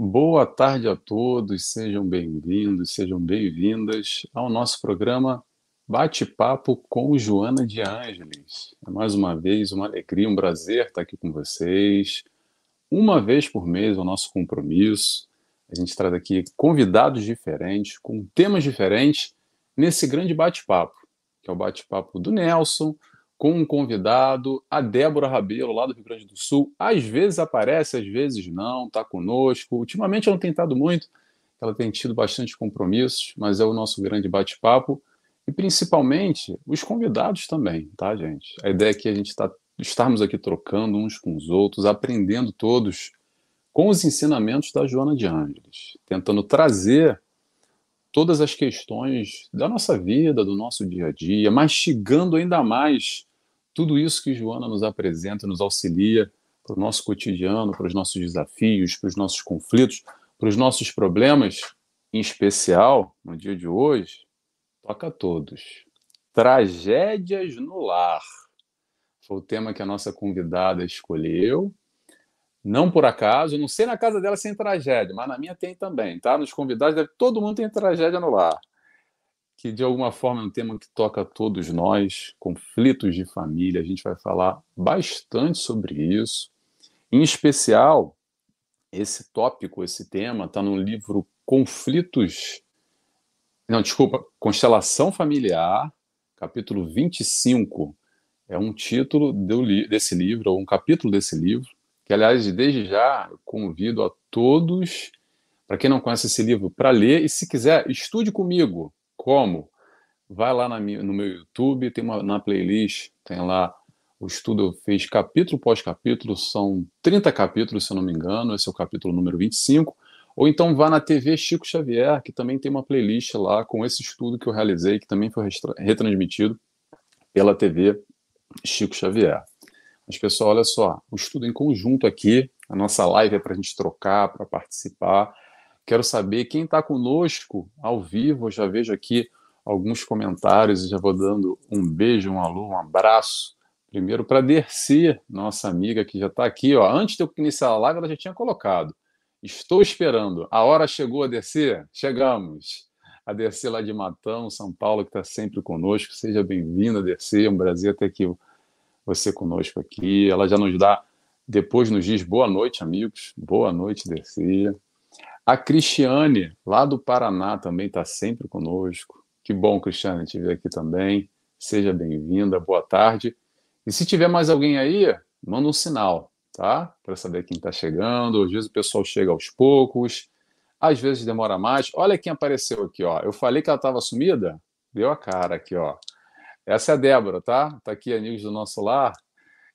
Boa tarde a todos, sejam bem-vindos, sejam bem-vindas ao nosso programa Bate-Papo com Joana de Ângeles. É mais uma vez uma alegria, um prazer estar aqui com vocês. Uma vez por mês é o nosso compromisso. A gente traz aqui convidados diferentes, com temas diferentes, nesse grande bate-papo, que é o bate-papo do Nelson, com um convidado, a Débora Rabelo, lá do Rio Grande do Sul. Às vezes aparece, às vezes não, está conosco. Ultimamente ela não tem estado muito, ela tem tido bastante compromissos, mas é o nosso grande bate-papo. E principalmente os convidados também, tá, gente? A ideia é que a gente está estarmos aqui trocando uns com os outros, aprendendo todos com os ensinamentos da Joana de Ângeles, tentando trazer todas as questões da nossa vida, do nosso dia a dia, mastigando ainda mais tudo isso que Joana nos apresenta, nos auxilia para o nosso cotidiano, para os nossos desafios, para os nossos conflitos, para os nossos problemas, em especial, no dia de hoje, toca a todos. Tragédias no lar. Foi o tema que a nossa convidada escolheu. Não por acaso, não sei na casa dela sem tragédia, mas na minha tem também, tá? Nos convidados, deve, todo mundo tem tragédia no lar que de alguma forma é um tema que toca a todos nós, conflitos de família. A gente vai falar bastante sobre isso. Em especial, esse tópico, esse tema, está no livro Conflitos. Não, desculpa, Constelação Familiar, capítulo 25. É um título desse livro, ou um capítulo desse livro, que, aliás, desde já convido a todos, para quem não conhece esse livro, para ler e, se quiser, estude comigo como? Vai lá na, no meu YouTube, tem uma, na playlist, tem lá o estudo fiz capítulo pós capítulo, são 30 capítulos, se eu não me engano, esse é o capítulo número 25. Ou então vá na TV Chico Xavier, que também tem uma playlist lá com esse estudo que eu realizei, que também foi retransmitido pela TV Chico Xavier. Mas, pessoal, olha só, o estudo em conjunto aqui, a nossa live é para a gente trocar, para participar. Quero saber quem está conosco ao vivo. Eu já vejo aqui alguns comentários e já vou dando um beijo, um alô, um abraço. Primeiro para Dercy, nossa amiga que já está aqui. Ó. Antes de eu iniciar a live, ela já tinha colocado. Estou esperando. A hora chegou, Dercy? Chegamos. A Dercy lá de Matão, São Paulo, que está sempre conosco. Seja bem-vinda, Dercy. É um prazer ter aqui você conosco aqui. Ela já nos dá, depois nos diz boa noite, amigos. Boa noite, Dercy. A Cristiane, lá do Paraná, também está sempre conosco. Que bom, Cristiane, te ver aqui também. Seja bem-vinda, boa tarde. E se tiver mais alguém aí, manda um sinal, tá? Para saber quem está chegando. Às vezes o pessoal chega aos poucos, às vezes demora mais. Olha quem apareceu aqui, ó. Eu falei que ela estava sumida? Deu a cara aqui, ó. Essa é a Débora, tá? Está aqui, amigos do nosso lar.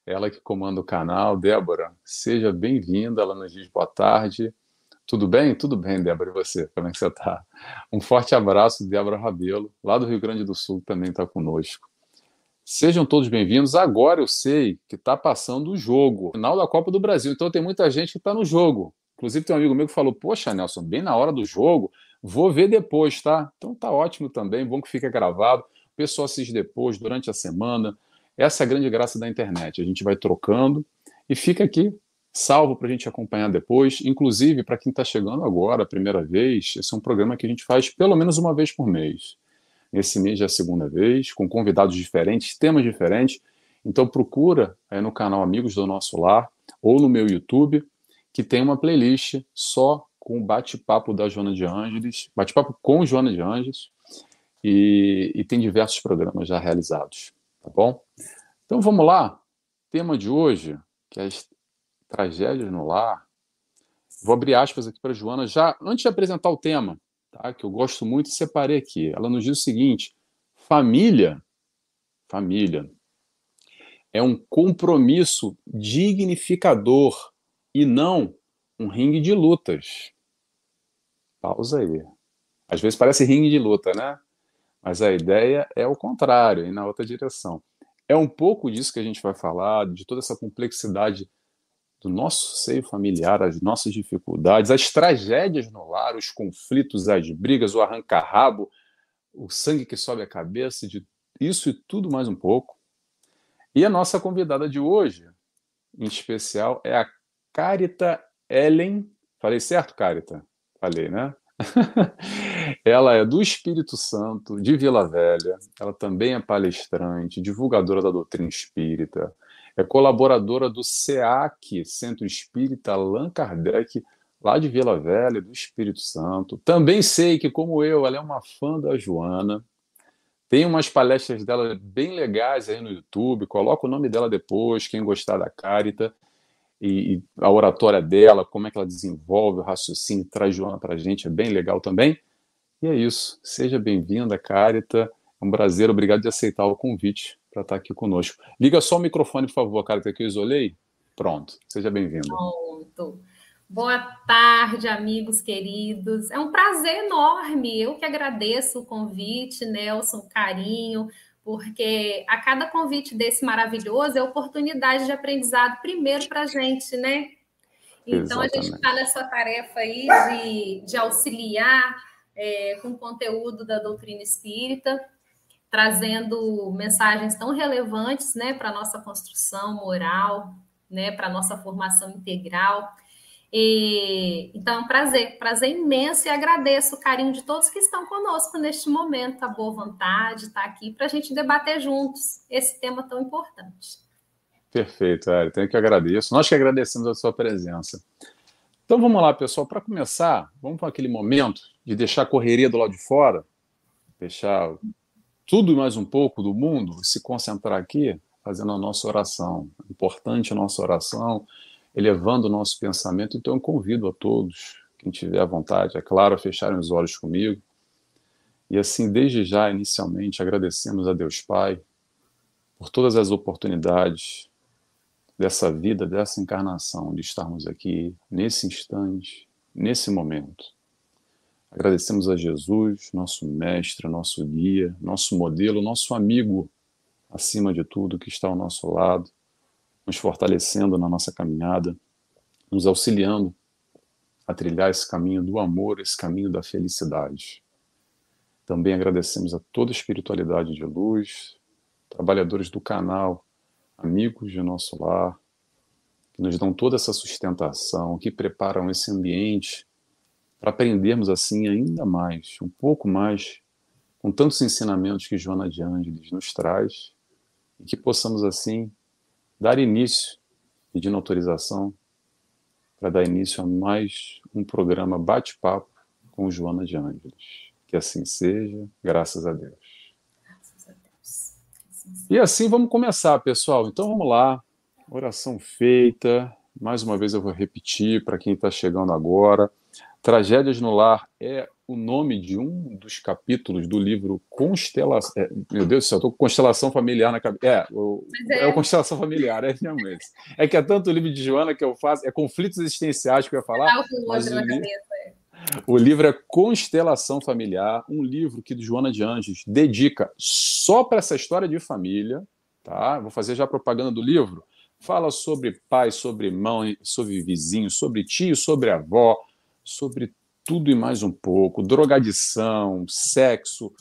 Ela que comanda o canal. Débora, seja bem-vinda. Ela nos diz boa tarde. Tudo bem? Tudo bem, Débora. E você? Como é que você está? Um forte abraço, Débora Rabelo, lá do Rio Grande do Sul, também está conosco. Sejam todos bem-vindos. Agora eu sei que está passando o jogo, final da Copa do Brasil. Então tem muita gente que está no jogo. Inclusive tem um amigo meu que falou: Poxa, Nelson, bem na hora do jogo, vou ver depois, tá? Então tá ótimo também, bom que fica gravado. O pessoal assiste depois, durante a semana. Essa é a grande graça da internet. A gente vai trocando e fica aqui salvo para a gente acompanhar depois. Inclusive, para quem está chegando agora, a primeira vez, esse é um programa que a gente faz pelo menos uma vez por mês. Esse mês é a segunda vez, com convidados diferentes, temas diferentes. Então procura aí no canal Amigos do Nosso Lar ou no meu YouTube, que tem uma playlist só com o bate-papo da Joana de Ângeles, bate-papo com Joana de Ângeles, e, e tem diversos programas já realizados, tá bom? Então vamos lá. Tema de hoje, que é tragédias no lar. Vou abrir aspas aqui para Joana, já antes de apresentar o tema, tá? que eu gosto muito, separei aqui. Ela nos diz o seguinte: família, família, é um compromisso dignificador e não um ringue de lutas. Pausa aí. Às vezes parece ringue de luta, né? Mas a ideia é o contrário, e na outra direção. É um pouco disso que a gente vai falar, de toda essa complexidade do nosso seio familiar, as nossas dificuldades, as tragédias no lar, os conflitos, as brigas, o arranca-rabo, o sangue que sobe a cabeça, de isso e tudo mais um pouco. E a nossa convidada de hoje, em especial, é a Carita Ellen Falei certo, Carita? Falei, né? ela é do Espírito Santo, de Vila Velha. Ela também é palestrante, divulgadora da doutrina espírita. É colaboradora do SEAC, Centro Espírita Allan Kardec, lá de Vila Velha, do Espírito Santo. Também sei que, como eu, ela é uma fã da Joana. Tem umas palestras dela bem legais aí no YouTube. Coloca o nome dela depois, quem gostar da Carita e, e, a oratória dela, como é que ela desenvolve o raciocínio, traz Joana para a gente, é bem legal também. E é isso. Seja bem-vinda, Carita. É um prazer, obrigado de aceitar o convite para estar aqui conosco. Liga só o microfone, por favor, Carita, que eu isolei. Pronto, seja bem-vinda. Pronto. Boa tarde, amigos queridos. É um prazer enorme. Eu que agradeço o convite, Nelson, o carinho, porque a cada convite desse maravilhoso é oportunidade de aprendizado primeiro para a gente, né? Então Exatamente. a gente está nessa tarefa aí de, de auxiliar é, com o conteúdo da doutrina espírita, trazendo mensagens tão relevantes né, para a nossa construção moral, né, para a nossa formação integral. E, então, é um prazer, prazer imenso e agradeço o carinho de todos que estão conosco neste momento, a boa vontade, estar tá aqui para a gente debater juntos esse tema tão importante. Perfeito, Ari, tenho que agradecer. Nós que agradecemos a sua presença. Então vamos lá, pessoal, para começar, vamos para aquele momento de deixar a correria do lado de fora, deixar tudo e mais um pouco do mundo, se concentrar aqui, fazendo a nossa oração. Importante a nossa oração, elevando o nosso pensamento. Então, eu convido a todos, quem tiver à vontade, é claro, a fecharem os olhos comigo. E assim, desde já, inicialmente, agradecemos a Deus Pai por todas as oportunidades dessa vida, dessa encarnação, de estarmos aqui nesse instante, nesse momento. Agradecemos a Jesus, nosso mestre, nosso guia, nosso modelo, nosso amigo, acima de tudo, que está ao nosso lado nos fortalecendo na nossa caminhada, nos auxiliando a trilhar esse caminho do amor, esse caminho da felicidade. Também agradecemos a toda a espiritualidade de luz, trabalhadores do canal, amigos de nosso lar, que nos dão toda essa sustentação, que preparam esse ambiente para aprendermos assim ainda mais, um pouco mais, com tantos ensinamentos que Joana de Ângeles nos traz, e que possamos assim dar início, pedindo autorização para dar início a mais um programa Bate-Papo com Joana de Ângeles. Que assim seja, graças a Deus. Graças a Deus. E assim vamos começar, pessoal. Então vamos lá. Oração feita. Mais uma vez eu vou repetir para quem está chegando agora. Tragédias no Lar é o nome de um dos capítulos do livro Constelação. É, meu Deus do céu, estou com Constelação Familiar na cabeça. É, o, é. é o Constelação Familiar, é realmente. É que é tanto o livro de Joana que eu faço, é Conflitos Existenciais que eu ia falar. Ah, mas o, livro, é. o livro é Constelação Familiar, um livro que Joana de Anjos dedica só para essa história de família. Tá? Vou fazer já propaganda do livro. Fala sobre pai, sobre mãe, sobre vizinho, sobre tio, sobre avó, sobre tudo e mais um pouco, drogadição, sexo,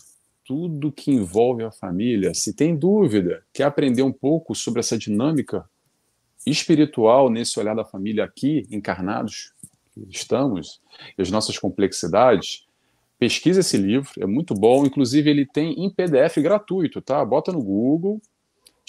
tudo que envolve a família. Se tem dúvida, quer aprender um pouco sobre essa dinâmica espiritual nesse olhar da família aqui, encarnados, estamos, e as nossas complexidades, pesquisa esse livro, é muito bom. Inclusive, ele tem em PDF gratuito, tá? Bota no Google,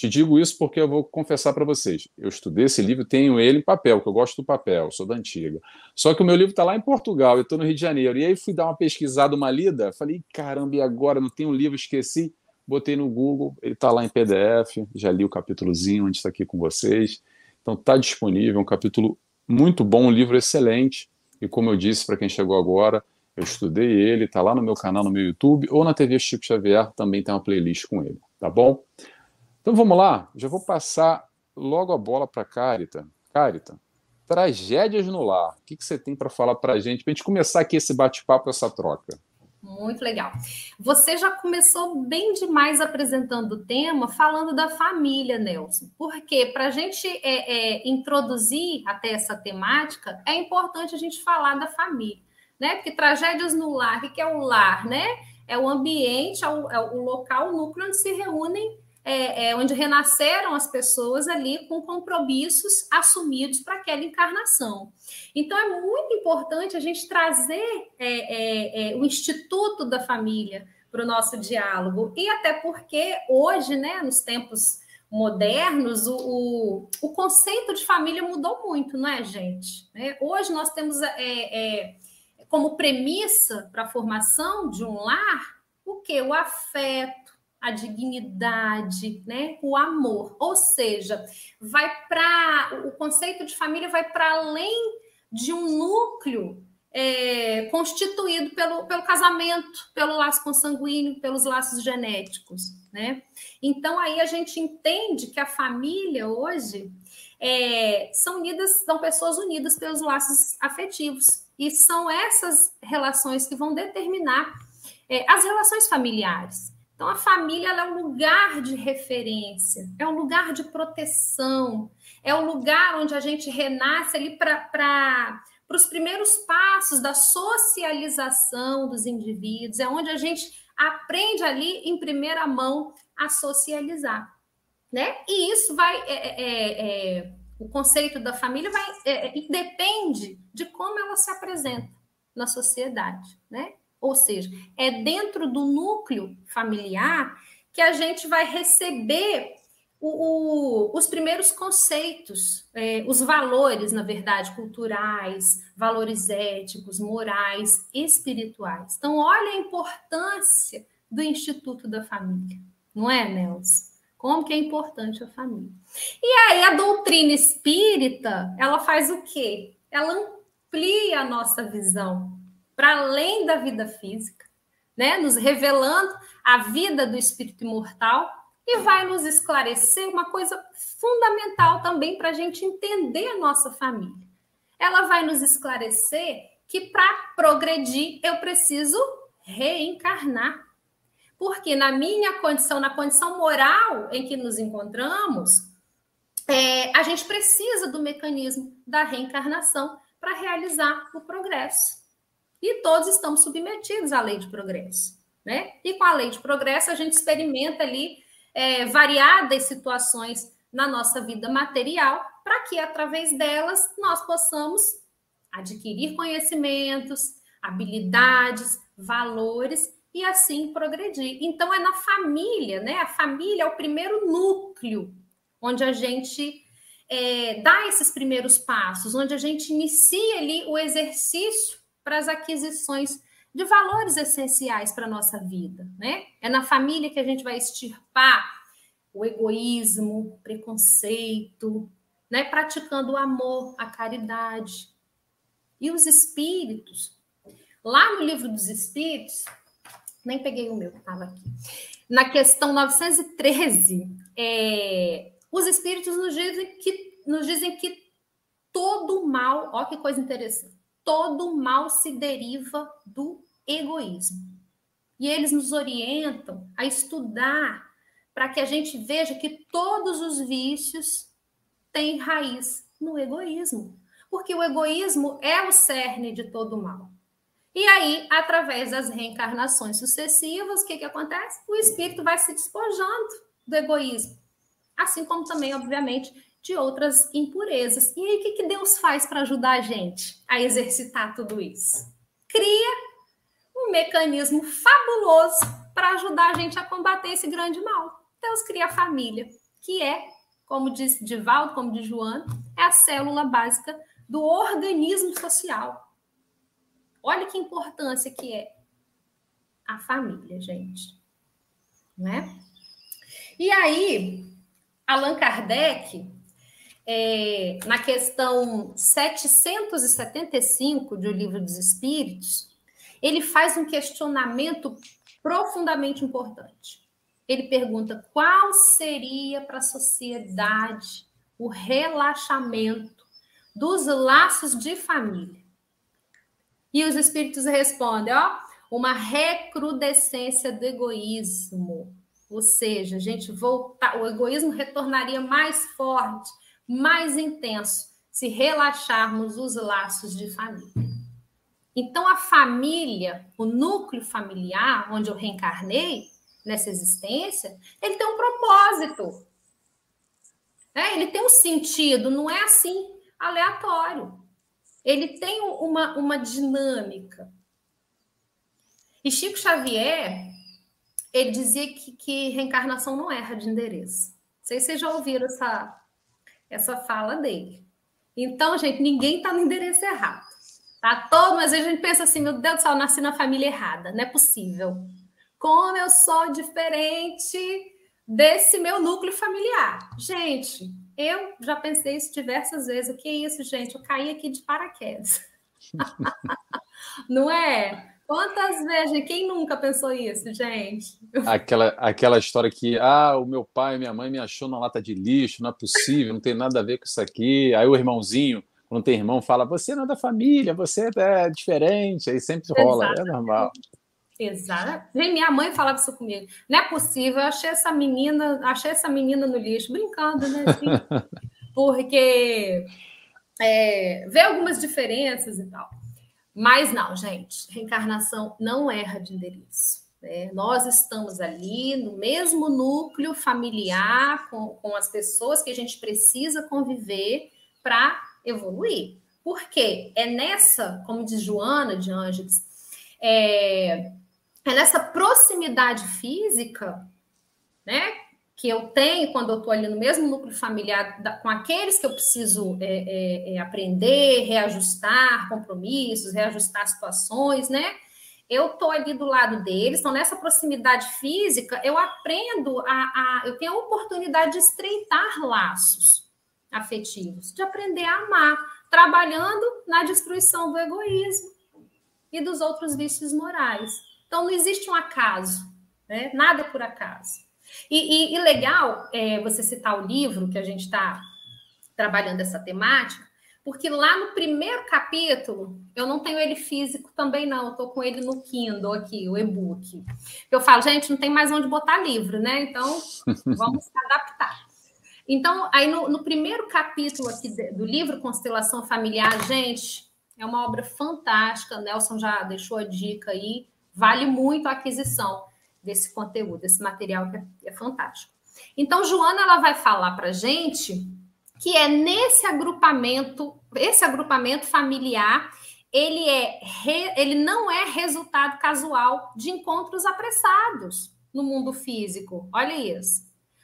te digo isso porque eu vou confessar para vocês. Eu estudei esse livro, tenho ele em papel, que eu gosto do papel, sou da antiga. Só que o meu livro está lá em Portugal, eu estou no Rio de Janeiro. E aí fui dar uma pesquisada, uma lida, falei, caramba, e agora? Não tem um livro, esqueci. Botei no Google, ele está lá em PDF, já li o capítulozinho antes estar aqui com vocês. Então está disponível, um capítulo muito bom, um livro excelente. E como eu disse para quem chegou agora, eu estudei ele, está lá no meu canal, no meu YouTube, ou na TV Chico Xavier, também tem uma playlist com ele, tá bom? Então vamos lá, já vou passar logo a bola para a Carita. Carita, tragédias no lar. O que, que você tem para falar para a gente, para a gente começar aqui esse bate-papo, essa troca? Muito legal. Você já começou bem demais apresentando o tema, falando da família, Nelson. Porque para a gente é, é, introduzir até essa temática, é importante a gente falar da família, né? Porque tragédias no lar, o que é o lar, né? É o ambiente, é o, é o local, o núcleo onde se reúnem é, é, onde renasceram as pessoas ali com compromissos assumidos para aquela encarnação. Então, é muito importante a gente trazer é, é, é o Instituto da Família para o nosso diálogo, e até porque hoje, né, nos tempos modernos, o, o, o, conceito de família mudou muito, não é, gente? É, hoje nós temos é, como premissa para a formação de um lar o que? O afeto, a dignidade, né? o amor. Ou seja, vai para o conceito de família vai para além de um núcleo é, constituído pelo, pelo casamento, pelo laço consanguíneo, pelos laços genéticos, né? Então aí a gente entende que a família hoje é, são unidas, são pessoas unidas pelos laços afetivos e são essas relações que vão determinar é, as relações familiares. Então a família é um lugar de referência, é um lugar de proteção, é um lugar onde a gente renasce ali para os primeiros passos da socialização dos indivíduos, é onde a gente aprende ali em primeira mão a socializar, né? E isso vai, é, é, é, é o conceito da família vai é, é, depende de como ela se apresenta na sociedade, né? Ou seja, é dentro do núcleo familiar que a gente vai receber o, o, os primeiros conceitos, é, os valores, na verdade, culturais, valores éticos, morais, espirituais. Então, olha a importância do Instituto da Família, não é, Nelson? Como que é importante a família. E aí, a doutrina espírita, ela faz o quê? Ela amplia a nossa visão para além da vida física, né? Nos revelando a vida do espírito imortal e vai nos esclarecer uma coisa fundamental também para a gente entender a nossa família. Ela vai nos esclarecer que para progredir eu preciso reencarnar. Porque na minha condição, na condição moral em que nos encontramos, é, a gente precisa do mecanismo da reencarnação para realizar o progresso. E todos estamos submetidos à lei de progresso. Né? E com a lei de progresso, a gente experimenta ali é, variadas situações na nossa vida material, para que através delas nós possamos adquirir conhecimentos, habilidades, valores e assim progredir. Então é na família, né? A família é o primeiro núcleo onde a gente é, dá esses primeiros passos, onde a gente inicia ali o exercício para as aquisições de valores essenciais para a nossa vida, né? É na família que a gente vai extirpar o egoísmo, preconceito, né? Praticando o amor, a caridade. E os espíritos, lá no livro dos espíritos, nem peguei o meu, estava aqui. Na questão 913, é, os espíritos nos dizem que nos dizem que todo mal, ó que coisa interessante, todo mal se deriva do egoísmo. E eles nos orientam a estudar para que a gente veja que todos os vícios têm raiz no egoísmo. Porque o egoísmo é o cerne de todo mal. E aí, através das reencarnações sucessivas, o que, que acontece? O espírito vai se despojando do egoísmo. Assim como também, obviamente, de outras impurezas. E aí, o que, que Deus faz para ajudar a gente a exercitar tudo isso? Cria um mecanismo fabuloso para ajudar a gente a combater esse grande mal. Deus cria a família, que é, como disse Divaldo, como de Joana, é a célula básica do organismo social. Olha que importância que é a família, gente. Né? E aí, Allan Kardec, é, na questão 775 do Livro dos Espíritos, ele faz um questionamento profundamente importante. Ele pergunta qual seria para a sociedade o relaxamento dos laços de família. E os espíritos respondem, ó, uma recrudescência do egoísmo. Ou seja, gente voltar, o egoísmo retornaria mais forte, mais intenso, se relaxarmos os laços de família. Então, a família, o núcleo familiar, onde eu reencarnei nessa existência, ele tem um propósito propósito. É, ele tem um sentido, não é assim aleatório. Ele tem uma, uma dinâmica. E Chico Xavier, ele dizia que, que reencarnação não erra de endereço. Não sei se vocês já ouviram essa, essa fala dele. Então, gente, ninguém está no endereço errado. Tá todo, mas a gente pensa assim, meu Deus do céu, eu nasci na família errada. Não é possível. Como eu sou diferente desse meu núcleo familiar. Gente, eu já pensei isso diversas vezes. O que é isso, gente? Eu caí aqui de paraquedas. Não é? Quantas vezes? Quem nunca pensou isso, gente? Aquela, aquela história que, ah, o meu pai e minha mãe me achou na lata de lixo, não é possível, não tem nada a ver com isso aqui. Aí o irmãozinho, quando tem irmão, fala, você não é da família, você é diferente. Aí sempre rola, é normal. Exato. Minha mãe falava isso comigo. Não é possível, eu achei essa menina, achei essa menina no lixo, brincando, né? Assim, porque é, vê algumas diferenças e tal. Mas não, gente, reencarnação não erra de endereço. Né? Nós estamos ali no mesmo núcleo familiar com, com as pessoas que a gente precisa conviver para evoluir. Porque é nessa, como diz Joana de Ângeles, é, é nessa proximidade física, né, que eu tenho quando eu estou ali no mesmo núcleo familiar da, com aqueles que eu preciso é, é, é, aprender, reajustar compromissos, reajustar situações, né? Eu estou ali do lado deles, então nessa proximidade física eu aprendo a, a, eu tenho a oportunidade de estreitar laços afetivos, de aprender a amar, trabalhando na destruição do egoísmo e dos outros vícios morais. Então, não existe um acaso, né? nada é por acaso. E, e, e legal é, você citar o livro que a gente está trabalhando essa temática, porque lá no primeiro capítulo, eu não tenho ele físico também, não, estou com ele no Kindle aqui, o e-book. Eu falo, gente, não tem mais onde botar livro, né? Então, vamos se adaptar. Então, aí no, no primeiro capítulo aqui do livro Constelação Familiar, gente, é uma obra fantástica. Nelson já deixou a dica aí vale muito a aquisição desse conteúdo, desse material que é, é fantástico. Então, Joana ela vai falar para gente que é nesse agrupamento, esse agrupamento familiar, ele é ele não é resultado casual de encontros apressados no mundo físico. Olha isso.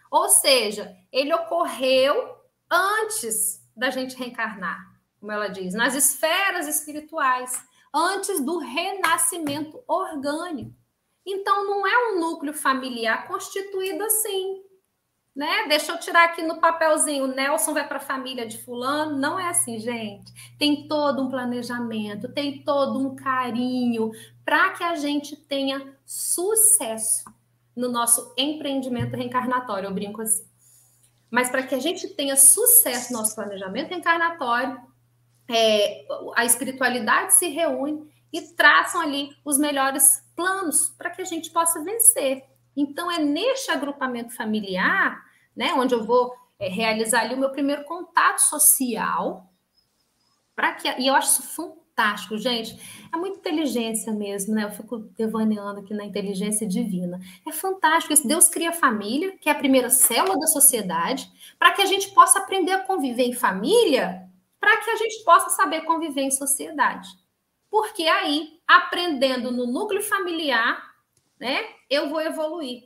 Ou seja, ele ocorreu antes da gente reencarnar, como ela diz, nas esferas espirituais antes do renascimento orgânico. Então, não é um núcleo familiar constituído assim. Né? Deixa eu tirar aqui no papelzinho, o Nelson vai para a família de fulano. Não é assim, gente. Tem todo um planejamento, tem todo um carinho para que a gente tenha sucesso no nosso empreendimento reencarnatório, eu brinco assim. Mas para que a gente tenha sucesso no nosso planejamento reencarnatório, é, a espiritualidade se reúne e traçam ali os melhores planos para que a gente possa vencer. Então, é neste agrupamento familiar, né, onde eu vou é, realizar ali o meu primeiro contato social, para que e eu acho isso fantástico, gente. É muita inteligência mesmo, né? Eu fico devaneando aqui na inteligência divina. É fantástico isso. Deus cria a família, que é a primeira célula da sociedade, para que a gente possa aprender a conviver em família para que a gente possa saber conviver em sociedade. Porque aí, aprendendo no núcleo familiar, né, eu vou evoluir.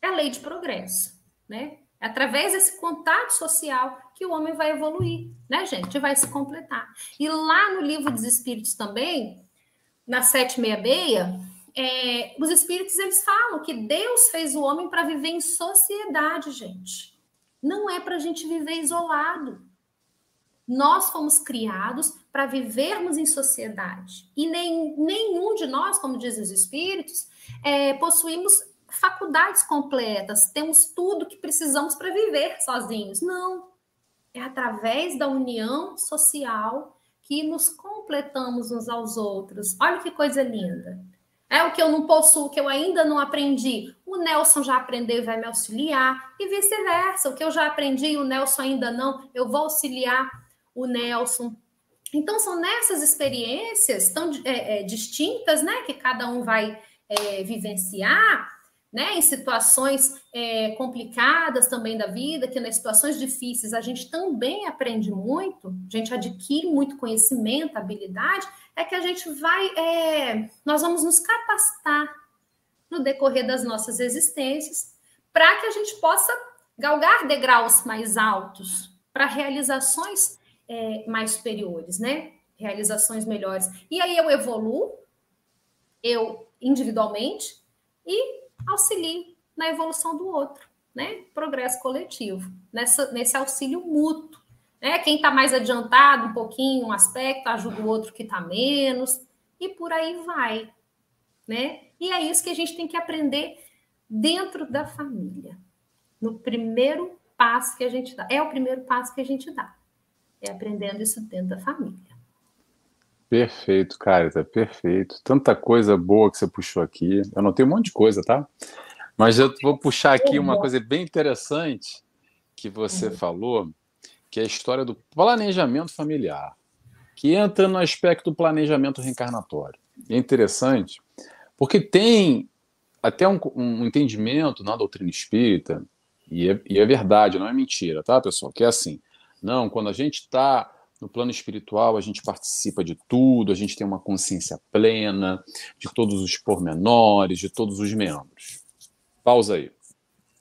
É lei de progresso, né? É através desse contato social que o homem vai evoluir, né, gente? Vai se completar. E lá no livro dos Espíritos também, na 766, é, os Espíritos eles falam que Deus fez o homem para viver em sociedade, gente. Não é para a gente viver isolado. Nós fomos criados para vivermos em sociedade. E nem, nenhum de nós, como dizem os espíritos, é, possuímos faculdades completas, temos tudo que precisamos para viver sozinhos. Não. É através da união social que nos completamos uns aos outros. Olha que coisa linda. É o que eu não possuo, o que eu ainda não aprendi. O Nelson já aprendeu e vai me auxiliar, e vice-versa. O que eu já aprendi e o Nelson ainda não, eu vou auxiliar o Nelson. Então, são nessas experiências tão é, é, distintas, né, que cada um vai é, vivenciar, né, em situações é, complicadas também da vida, que nas situações difíceis a gente também aprende muito, a gente adquire muito conhecimento, habilidade, é que a gente vai, é, nós vamos nos capacitar no decorrer das nossas existências para que a gente possa galgar degraus mais altos para realizações é, mais superiores, né? Realizações melhores. E aí eu evoluo, eu individualmente, e auxilio na evolução do outro, né? Progresso coletivo, nessa, nesse auxílio mútuo. Né? Quem está mais adiantado um pouquinho, um aspecto, ajuda o outro que está menos, e por aí vai. Né? E é isso que a gente tem que aprender dentro da família. No primeiro passo que a gente dá. É o primeiro passo que a gente dá. É aprendendo isso dentro da família. Perfeito, Carita, perfeito. Tanta coisa boa que você puxou aqui. Eu anotei um monte de coisa, tá? Mas eu vou puxar aqui uma coisa bem interessante que você uhum. falou, que é a história do planejamento familiar, que entra no aspecto do planejamento reencarnatório. É interessante, porque tem até um, um entendimento na doutrina espírita, e é, e é verdade, não é mentira, tá, pessoal? Que é assim, não, quando a gente está no plano espiritual, a gente participa de tudo, a gente tem uma consciência plena de todos os pormenores, de todos os membros. Pausa aí.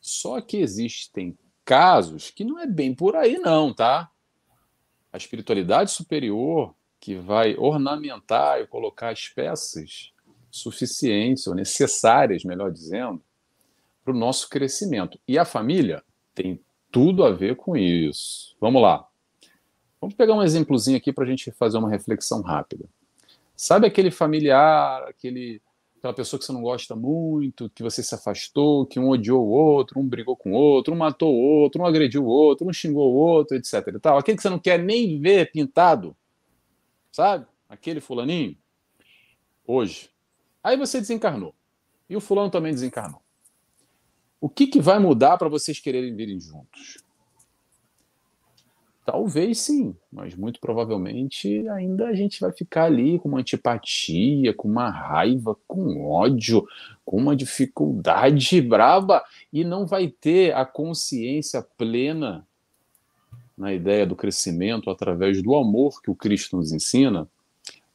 Só que existem casos que não é bem por aí, não, tá? A espiritualidade superior que vai ornamentar e colocar as peças suficientes ou necessárias, melhor dizendo, para o nosso crescimento. E a família tem tudo a ver com isso. Vamos lá. Vamos pegar um exemplozinho aqui para a gente fazer uma reflexão rápida. Sabe aquele familiar, aquele, aquela pessoa que você não gosta muito, que você se afastou, que um odiou o outro, um brigou com o outro, um matou o outro, um agrediu o outro, um xingou o outro, etc. E tal. Aquele que você não quer nem ver pintado, sabe? Aquele fulaninho. Hoje. Aí você desencarnou. E o fulano também desencarnou. O que, que vai mudar para vocês quererem virem juntos? Talvez sim, mas muito provavelmente ainda a gente vai ficar ali com uma antipatia, com uma raiva, com ódio, com uma dificuldade braba e não vai ter a consciência plena na ideia do crescimento através do amor que o Cristo nos ensina,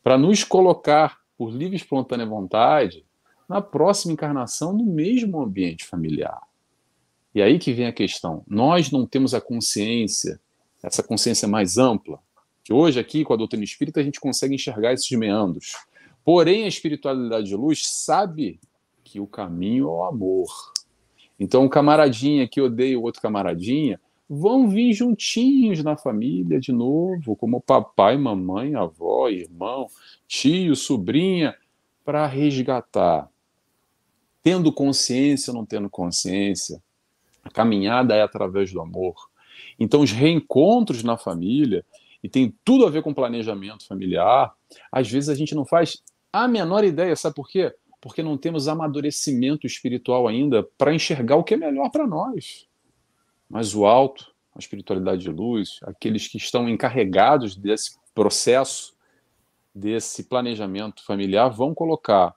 para nos colocar por livre e espontânea vontade na próxima encarnação no mesmo ambiente familiar. E aí que vem a questão. Nós não temos a consciência essa consciência mais ampla, que hoje aqui com a doutrina espírita a gente consegue enxergar esses meandros. Porém, a espiritualidade de luz sabe que o caminho é o amor. Então, um camaradinha que odeia o outro camaradinha vão vir juntinhos na família de novo, como papai, mamãe, avó, irmão, tio, sobrinha, para resgatar. Tendo consciência ou não tendo consciência, a caminhada é através do amor. Então, os reencontros na família, e tem tudo a ver com planejamento familiar, às vezes a gente não faz a menor ideia, sabe por quê? Porque não temos amadurecimento espiritual ainda para enxergar o que é melhor para nós. Mas o alto, a espiritualidade de luz, aqueles que estão encarregados desse processo, desse planejamento familiar, vão colocar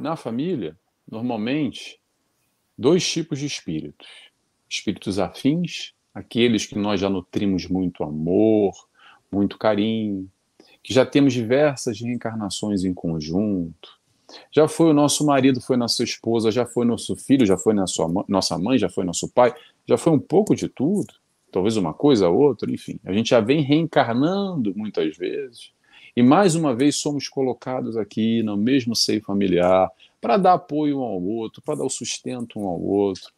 na família, normalmente, dois tipos de espíritos: espíritos afins aqueles que nós já nutrimos muito amor, muito carinho, que já temos diversas reencarnações em conjunto. Já foi o nosso marido, foi nossa esposa, já foi nosso filho, já foi nossa mãe, já foi nosso pai, já foi um pouco de tudo, talvez uma coisa ou outra, enfim. A gente já vem reencarnando muitas vezes. E mais uma vez somos colocados aqui no mesmo seio familiar para dar apoio um ao outro, para dar o sustento um ao outro,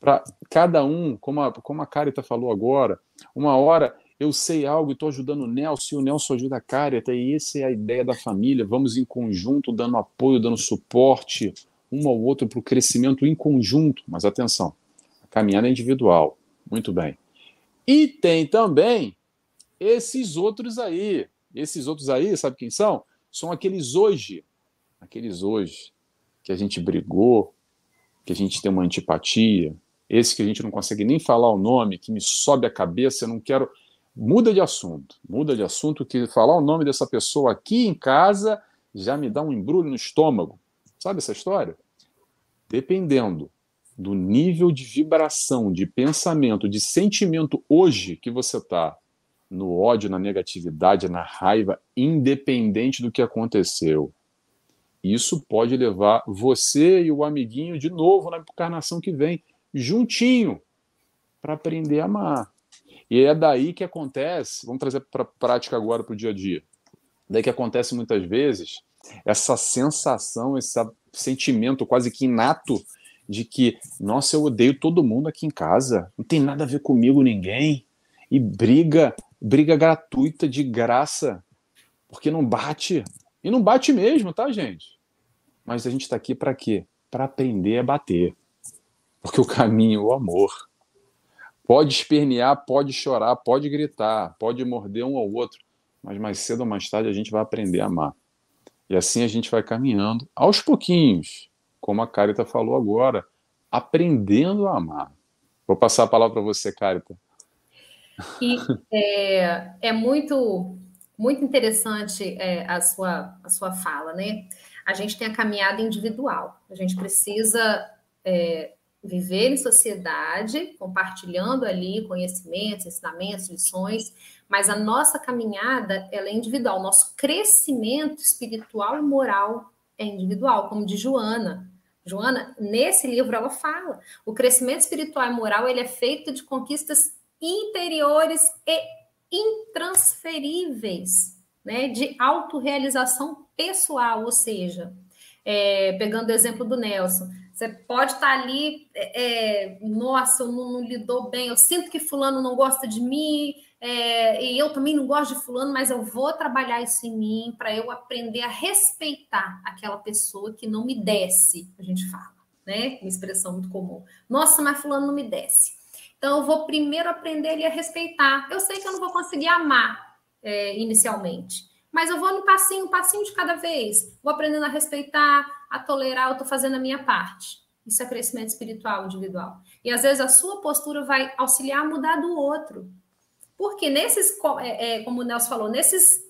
para cada um, como a, como a Carita falou agora, uma hora eu sei algo e estou ajudando o Nelson, e o Nelson ajuda a Carita, e essa é a ideia da família, vamos em conjunto, dando apoio, dando suporte um ao outro para o crescimento em conjunto, mas atenção, a caminhada é individual, muito bem. E tem também esses outros aí, esses outros aí, sabe quem são? São aqueles hoje, aqueles hoje, que a gente brigou, que a gente tem uma antipatia, esse que a gente não consegue nem falar o nome, que me sobe a cabeça, eu não quero. Muda de assunto, muda de assunto, que falar o nome dessa pessoa aqui em casa já me dá um embrulho no estômago. Sabe essa história? Dependendo do nível de vibração, de pensamento, de sentimento hoje que você está no ódio, na negatividade, na raiva, independente do que aconteceu. Isso pode levar você e o amiguinho de novo na encarnação que vem, juntinho, para aprender a amar. E é daí que acontece, vamos trazer para a prática agora para o dia a dia. Daí que acontece muitas vezes essa sensação, esse sentimento quase que inato de que, nossa, eu odeio todo mundo aqui em casa, não tem nada a ver comigo ninguém. E briga, briga gratuita de graça, porque não bate. E não bate mesmo, tá, gente? Mas a gente está aqui para quê? Para aprender a bater. Porque o caminho é o amor. Pode espernear, pode chorar, pode gritar, pode morder um ao outro, mas mais cedo ou mais tarde a gente vai aprender a amar. E assim a gente vai caminhando aos pouquinhos, como a Carita falou agora, aprendendo a amar. Vou passar a palavra para você, Carita. E é, é muito muito interessante é, a, sua, a sua fala, né? A gente tem a caminhada individual, a gente precisa é, viver em sociedade, compartilhando ali conhecimentos, ensinamentos, lições, mas a nossa caminhada ela é individual, o nosso crescimento espiritual e moral é individual, como de Joana. Joana, nesse livro ela fala, o crescimento espiritual e moral ele é feito de conquistas interiores e intransferíveis, né, de autorrealização pessoal, ou seja, é, pegando o exemplo do Nelson, você pode estar ali, é, é, nossa, eu não, não, lidou bem, eu sinto que fulano não gosta de mim, é, e eu também não gosto de fulano, mas eu vou trabalhar isso em mim para eu aprender a respeitar aquela pessoa que não me desce, a gente fala, né? Uma expressão muito comum. Nossa, mas fulano não me desce. Então, eu vou primeiro aprender ele a respeitar. Eu sei que eu não vou conseguir amar é, inicialmente, mas eu vou no passinho, um passinho de cada vez. Vou aprendendo a respeitar, a tolerar, eu estou fazendo a minha parte. Isso é crescimento espiritual individual. E às vezes a sua postura vai auxiliar a mudar do outro. Porque nesses, é, é, como o Nelson falou, nesses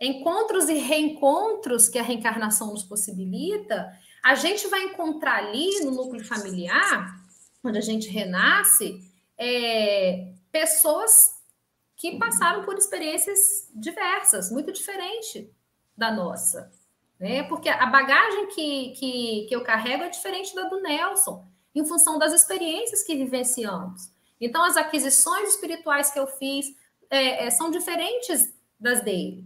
encontros e reencontros que a reencarnação nos possibilita, a gente vai encontrar ali no núcleo familiar, onde a gente renasce, é, pessoas que passaram por experiências diversas, muito diferente da nossa. Né? Porque a bagagem que, que, que eu carrego é diferente da do Nelson, em função das experiências que vivenciamos. Então, as aquisições espirituais que eu fiz é, é, são diferentes das dele.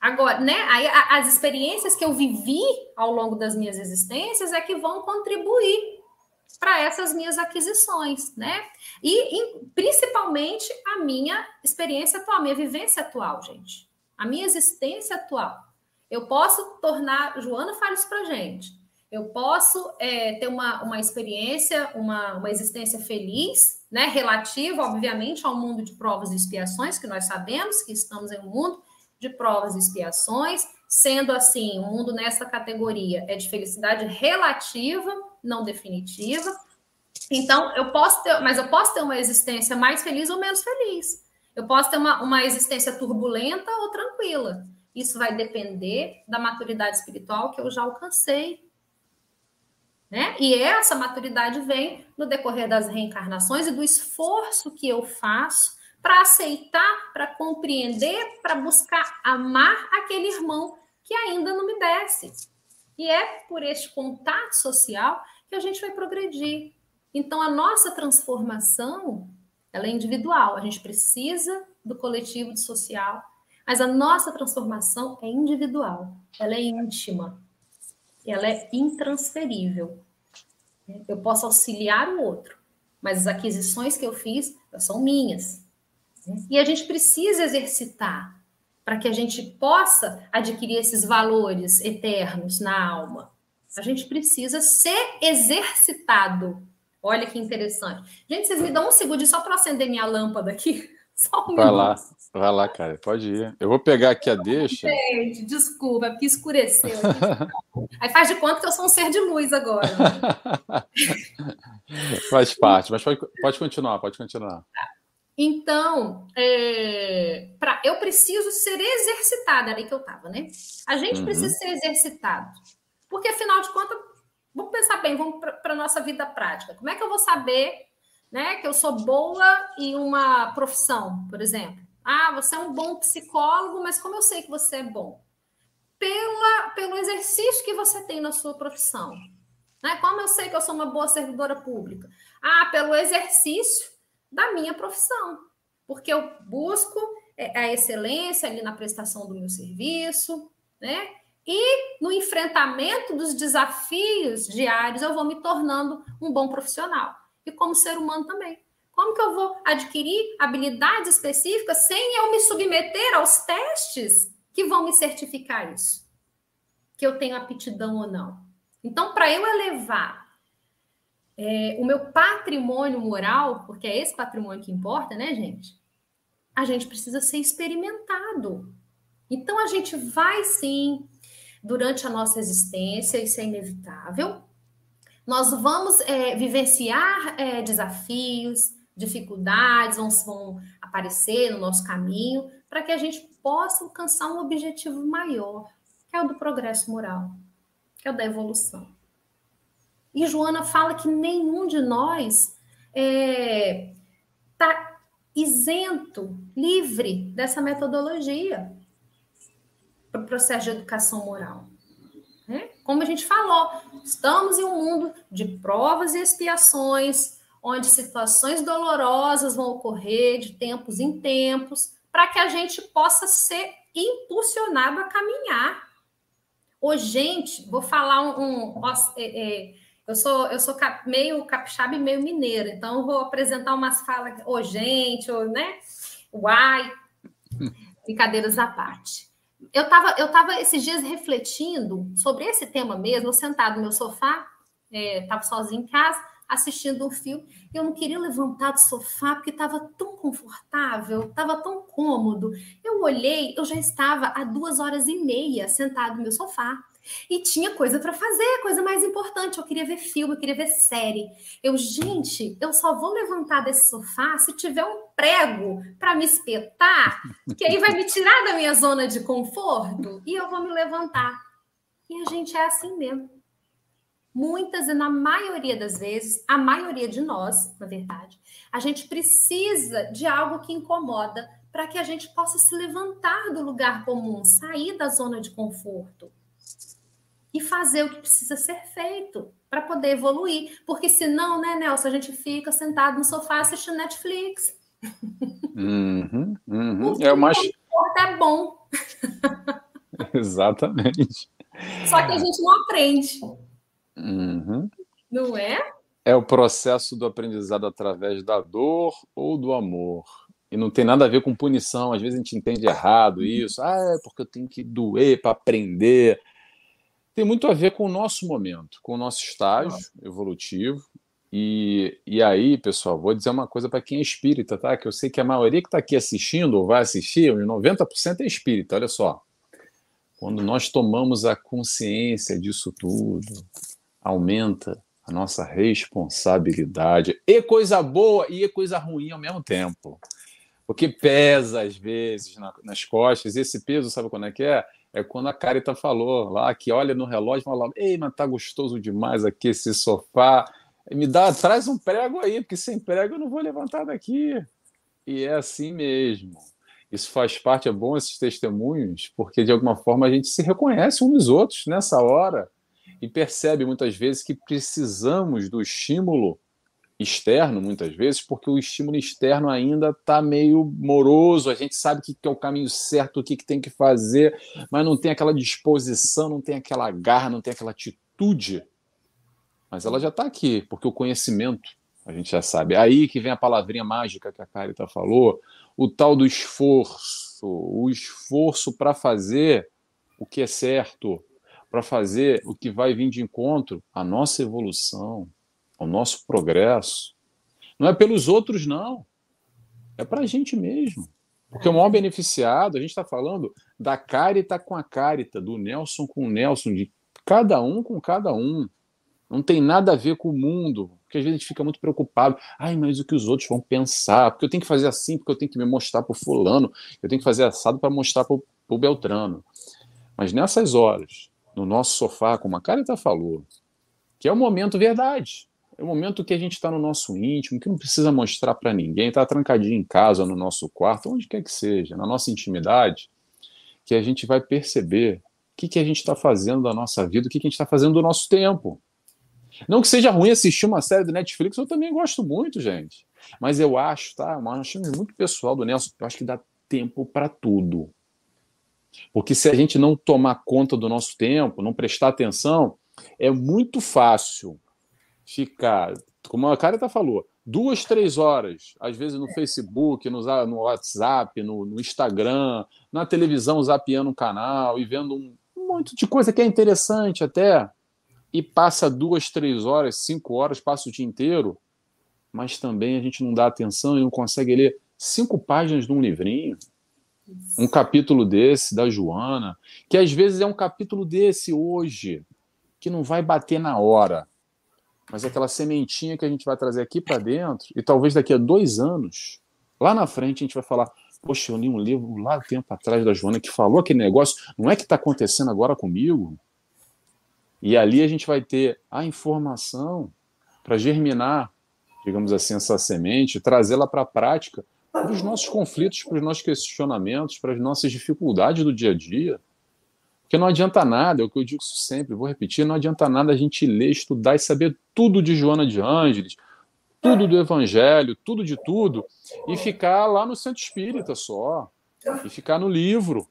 Agora, né, aí, as experiências que eu vivi ao longo das minhas existências é que vão contribuir para essas minhas aquisições, né? E, principalmente a minha experiência atual, a minha vivência atual, gente. A minha existência atual. Eu posso tornar. Joana fala isso para gente. Eu posso é, ter uma, uma experiência, uma, uma existência feliz, né? Relativa, obviamente, ao mundo de provas e expiações, que nós sabemos que estamos em um mundo de provas e expiações. Sendo assim, o mundo nessa categoria é de felicidade relativa não definitiva. Então, eu posso ter, mas eu posso ter uma existência mais feliz ou menos feliz. Eu posso ter uma, uma existência turbulenta ou tranquila. Isso vai depender da maturidade espiritual que eu já alcancei. Né? E essa maturidade vem no decorrer das reencarnações e do esforço que eu faço para aceitar, para compreender, para buscar amar aquele irmão que ainda não me desce. E é por este contato social que a gente vai progredir. Então, a nossa transformação ela é individual, a gente precisa do coletivo, do social, mas a nossa transformação é individual, ela é íntima, ela é intransferível. Eu posso auxiliar o outro, mas as aquisições que eu fiz são minhas. E a gente precisa exercitar para que a gente possa adquirir esses valores eternos na alma. A gente precisa ser exercitado. Olha que interessante. Gente, vocês me dão um segundo só para acender minha lâmpada aqui? Só um vai minuto. lá, vai lá, cara, pode ir. Eu vou pegar aqui a deixa. Gente, desculpa, é porque escureceu. Aí faz de conta que eu sou um ser de luz agora. faz parte, mas pode, pode continuar, pode continuar. Tá. Então, é, pra, eu preciso ser exercitada, ali que eu estava, né? A gente uhum. precisa ser exercitado. Porque, afinal de contas, vamos pensar bem, vamos para a nossa vida prática. Como é que eu vou saber né, que eu sou boa em uma profissão, por exemplo? Ah, você é um bom psicólogo, mas como eu sei que você é bom? Pela, pelo exercício que você tem na sua profissão. Né? Como eu sei que eu sou uma boa servidora pública? Ah, pelo exercício da minha profissão. Porque eu busco é, a excelência ali na prestação do meu serviço, né? E no enfrentamento dos desafios diários, eu vou me tornando um bom profissional. E como ser humano também. Como que eu vou adquirir habilidades específicas sem eu me submeter aos testes que vão me certificar isso? Que eu tenho aptidão ou não. Então, para eu elevar é, o meu patrimônio moral, porque é esse patrimônio que importa, né, gente? A gente precisa ser experimentado. Então, a gente vai sim durante a nossa existência, isso é inevitável. Nós vamos é, vivenciar é, desafios, dificuldades, vão, vão aparecer no nosso caminho, para que a gente possa alcançar um objetivo maior, que é o do progresso moral, que é o da evolução. E Joana fala que nenhum de nós está é, tá isento, livre dessa metodologia para o processo de educação moral. Né? Como a gente falou, estamos em um mundo de provas e expiações, onde situações dolorosas vão ocorrer de tempos em tempos, para que a gente possa ser impulsionado a caminhar. Ô, gente, vou falar um. um é, é, eu sou, eu sou cap, meio capixaba e meio mineiro, então eu vou apresentar umas falas, ô, gente, ô, né? Uai, brincadeiras à parte eu estava eu tava esses dias refletindo sobre esse tema mesmo, eu sentado no meu sofá, estava é, sozinho em casa, assistindo um filme, eu não queria levantar do sofá porque estava tão confortável, estava tão cômodo. Eu olhei, eu já estava há duas horas e meia sentado no meu sofá. E tinha coisa para fazer, coisa mais importante. Eu queria ver filme, eu queria ver série. Eu, gente, eu só vou levantar desse sofá se tiver um prego para me espetar, que aí vai me tirar da minha zona de conforto e eu vou me levantar. E a gente é assim mesmo. Muitas e na maioria das vezes, a maioria de nós, na verdade, a gente precisa de algo que incomoda para que a gente possa se levantar do lugar comum, sair da zona de conforto e fazer o que precisa ser feito para poder evoluir. Porque senão, né, Nelson, a gente fica sentado no sofá assistindo Netflix. Uhum, uhum. É mais. É bom. Exatamente. Só que a gente não aprende. Uhum. Não é? É o processo do aprendizado através da dor ou do amor. E não tem nada a ver com punição. Às vezes a gente entende errado isso. Ah, é porque eu tenho que doer para aprender tem muito a ver com o nosso momento, com o nosso estágio evolutivo. E, e aí, pessoal, vou dizer uma coisa para quem é espírita, tá? Que eu sei que a maioria que está aqui assistindo ou vai assistir, 90% é espírita, olha só. Quando nós tomamos a consciência disso tudo, aumenta a nossa responsabilidade. E coisa boa e coisa ruim ao mesmo tempo. Porque pesa, às vezes, nas costas. Esse peso, sabe quando é que é? É quando a Carita falou lá, que olha no relógio e fala: Ei, mas tá gostoso demais aqui esse sofá. Me dá, traz um prego aí, porque sem prego eu não vou levantar daqui. E é assim mesmo. Isso faz parte, é bom esses testemunhos, porque de alguma forma a gente se reconhece uns nos outros nessa hora e percebe muitas vezes que precisamos do estímulo externo, muitas vezes, porque o estímulo externo ainda está meio moroso, a gente sabe o que é o caminho certo, o que tem que fazer, mas não tem aquela disposição, não tem aquela garra, não tem aquela atitude. Mas ela já está aqui, porque o conhecimento a gente já sabe. É aí que vem a palavrinha mágica que a Carita falou, o tal do esforço, o esforço para fazer o que é certo, para fazer o que vai vir de encontro à nossa evolução, ao nosso progresso. Não é pelos outros, não. É para a gente mesmo. Porque o maior beneficiado, a gente está falando da Carita com a Carita, do Nelson com o Nelson, de cada um com cada um. Não tem nada a ver com o mundo, porque às vezes a gente fica muito preocupado. Ai, mas o que os outros vão pensar? Porque eu tenho que fazer assim, porque eu tenho que me mostrar para o fulano, eu tenho que fazer assado para mostrar para o Beltrano. Mas nessas horas, no nosso sofá, como a Carita falou, que é o momento verdade. É o momento que a gente está no nosso íntimo, que não precisa mostrar para ninguém, está trancadinho em casa, no nosso quarto, onde quer que seja, na nossa intimidade, que a gente vai perceber o que, que a gente está fazendo da nossa vida, o que, que a gente está fazendo do nosso tempo. Não que seja ruim assistir uma série do Netflix, eu também gosto muito, gente. Mas eu acho, tá? Uma achando muito pessoal do Nelson, eu acho que dá tempo para tudo. Porque se a gente não tomar conta do nosso tempo, não prestar atenção, é muito fácil ficar, como a Carita falou, duas, três horas, às vezes no Facebook, no, no WhatsApp, no, no, Instagram, na televisão, zapeando um canal e vendo um, um monte de coisa que é interessante até, e passa duas, três horas, cinco horas, passa o dia inteiro, mas também a gente não dá atenção e não consegue ler cinco páginas de um livrinho, um capítulo desse, da Joana, que às vezes é um capítulo desse hoje, que não vai bater na hora mas aquela sementinha que a gente vai trazer aqui para dentro, e talvez daqui a dois anos, lá na frente, a gente vai falar: Poxa, eu li um livro lá tempo atrás da Joana que falou aquele negócio, não é que está acontecendo agora comigo? E ali a gente vai ter a informação para germinar, digamos assim, essa semente, trazê-la para a prática, para os nossos conflitos, para os nossos questionamentos, para as nossas dificuldades do dia a dia. Porque não adianta nada, é o que eu digo sempre, vou repetir, não adianta nada a gente ler, estudar e saber tudo de Joana de Ângeles, tudo do Evangelho, tudo de tudo, e ficar lá no centro espírita só, e ficar no livro.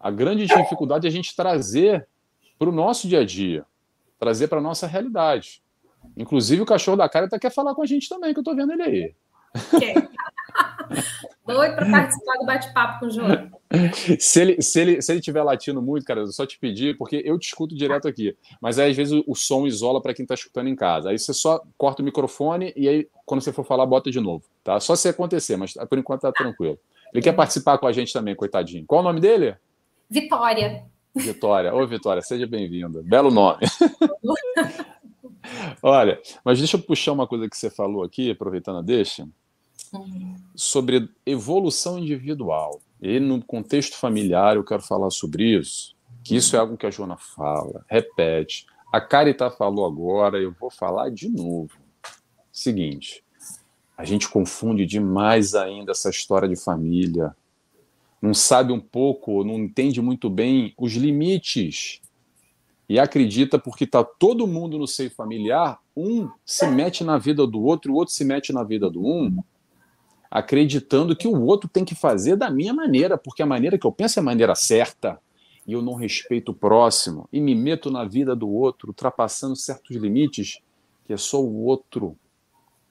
A grande dificuldade é a gente trazer para o nosso dia a dia, trazer para a nossa realidade. Inclusive, o cachorro da cara até quer falar com a gente também, que eu estou vendo ele aí. Quer. Doido para participar do bate-papo com o João. Se ele, se, ele, se ele tiver latindo muito, cara, eu só te pedir, porque eu te escuto direto aqui. Mas aí, às vezes, o, o som isola para quem está escutando em casa. Aí você só corta o microfone e aí, quando você for falar, bota de novo. Tá? Só se acontecer, mas por enquanto tá tranquilo. Ele quer participar com a gente também, coitadinho. Qual o nome dele? Vitória. Vitória. Ô, Vitória, seja bem-vinda. Belo nome. Olha, mas deixa eu puxar uma coisa que você falou aqui, aproveitando a deixa sobre evolução individual. E no contexto familiar eu quero falar sobre isso, que isso é algo que a Joana fala, repete. A Carita falou agora, eu vou falar de novo. Seguinte, a gente confunde demais ainda essa história de família. Não sabe um pouco, não entende muito bem os limites. E acredita porque está todo mundo no seio familiar, um se mete na vida do outro, o outro se mete na vida do um, acreditando que o outro tem que fazer da minha maneira, porque a maneira que eu penso é a maneira certa. E eu não respeito o próximo e me meto na vida do outro, ultrapassando certos limites que é só o outro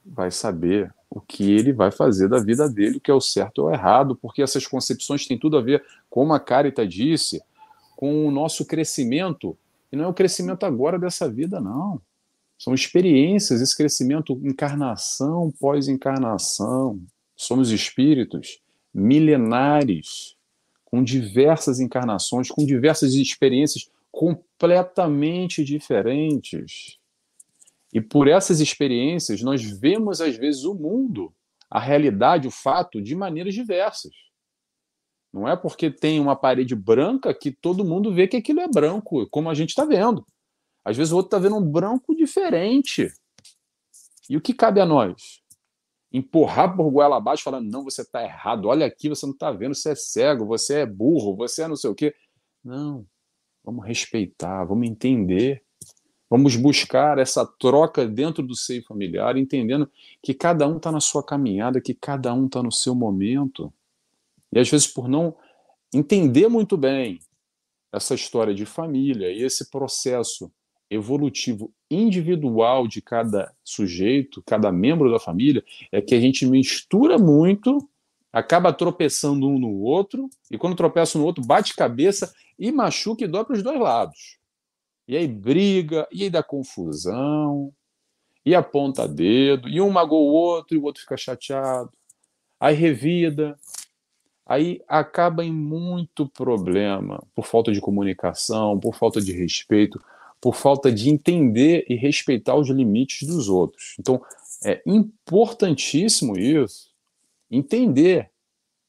vai saber o que ele vai fazer da vida dele, o que é o certo ou o errado, porque essas concepções têm tudo a ver, como a Carita disse, com o nosso crescimento. E não é o crescimento agora dessa vida, não. São experiências, esse crescimento, encarnação pós-encarnação, Somos espíritos milenares, com diversas encarnações, com diversas experiências completamente diferentes. E por essas experiências, nós vemos, às vezes, o mundo, a realidade, o fato, de maneiras diversas. Não é porque tem uma parede branca que todo mundo vê que aquilo é branco, como a gente está vendo. Às vezes o outro está vendo um branco diferente. E o que cabe a nós? Empurrar por goela abaixo, falando: não, você está errado, olha aqui, você não está vendo, você é cego, você é burro, você é não sei o quê. Não, vamos respeitar, vamos entender, vamos buscar essa troca dentro do seio familiar, entendendo que cada um está na sua caminhada, que cada um está no seu momento. E às vezes, por não entender muito bem essa história de família e esse processo evolutivo individual de cada sujeito, cada membro da família, é que a gente mistura muito, acaba tropeçando um no outro, e quando tropeça no outro, bate cabeça e machuca e dói para os dois lados. E aí briga, e aí dá confusão, e aponta dedo, e um magoa o outro, e o outro fica chateado. Aí revida, aí acaba em muito problema por falta de comunicação, por falta de respeito, por falta de entender e respeitar os limites dos outros. Então, é importantíssimo isso, entender,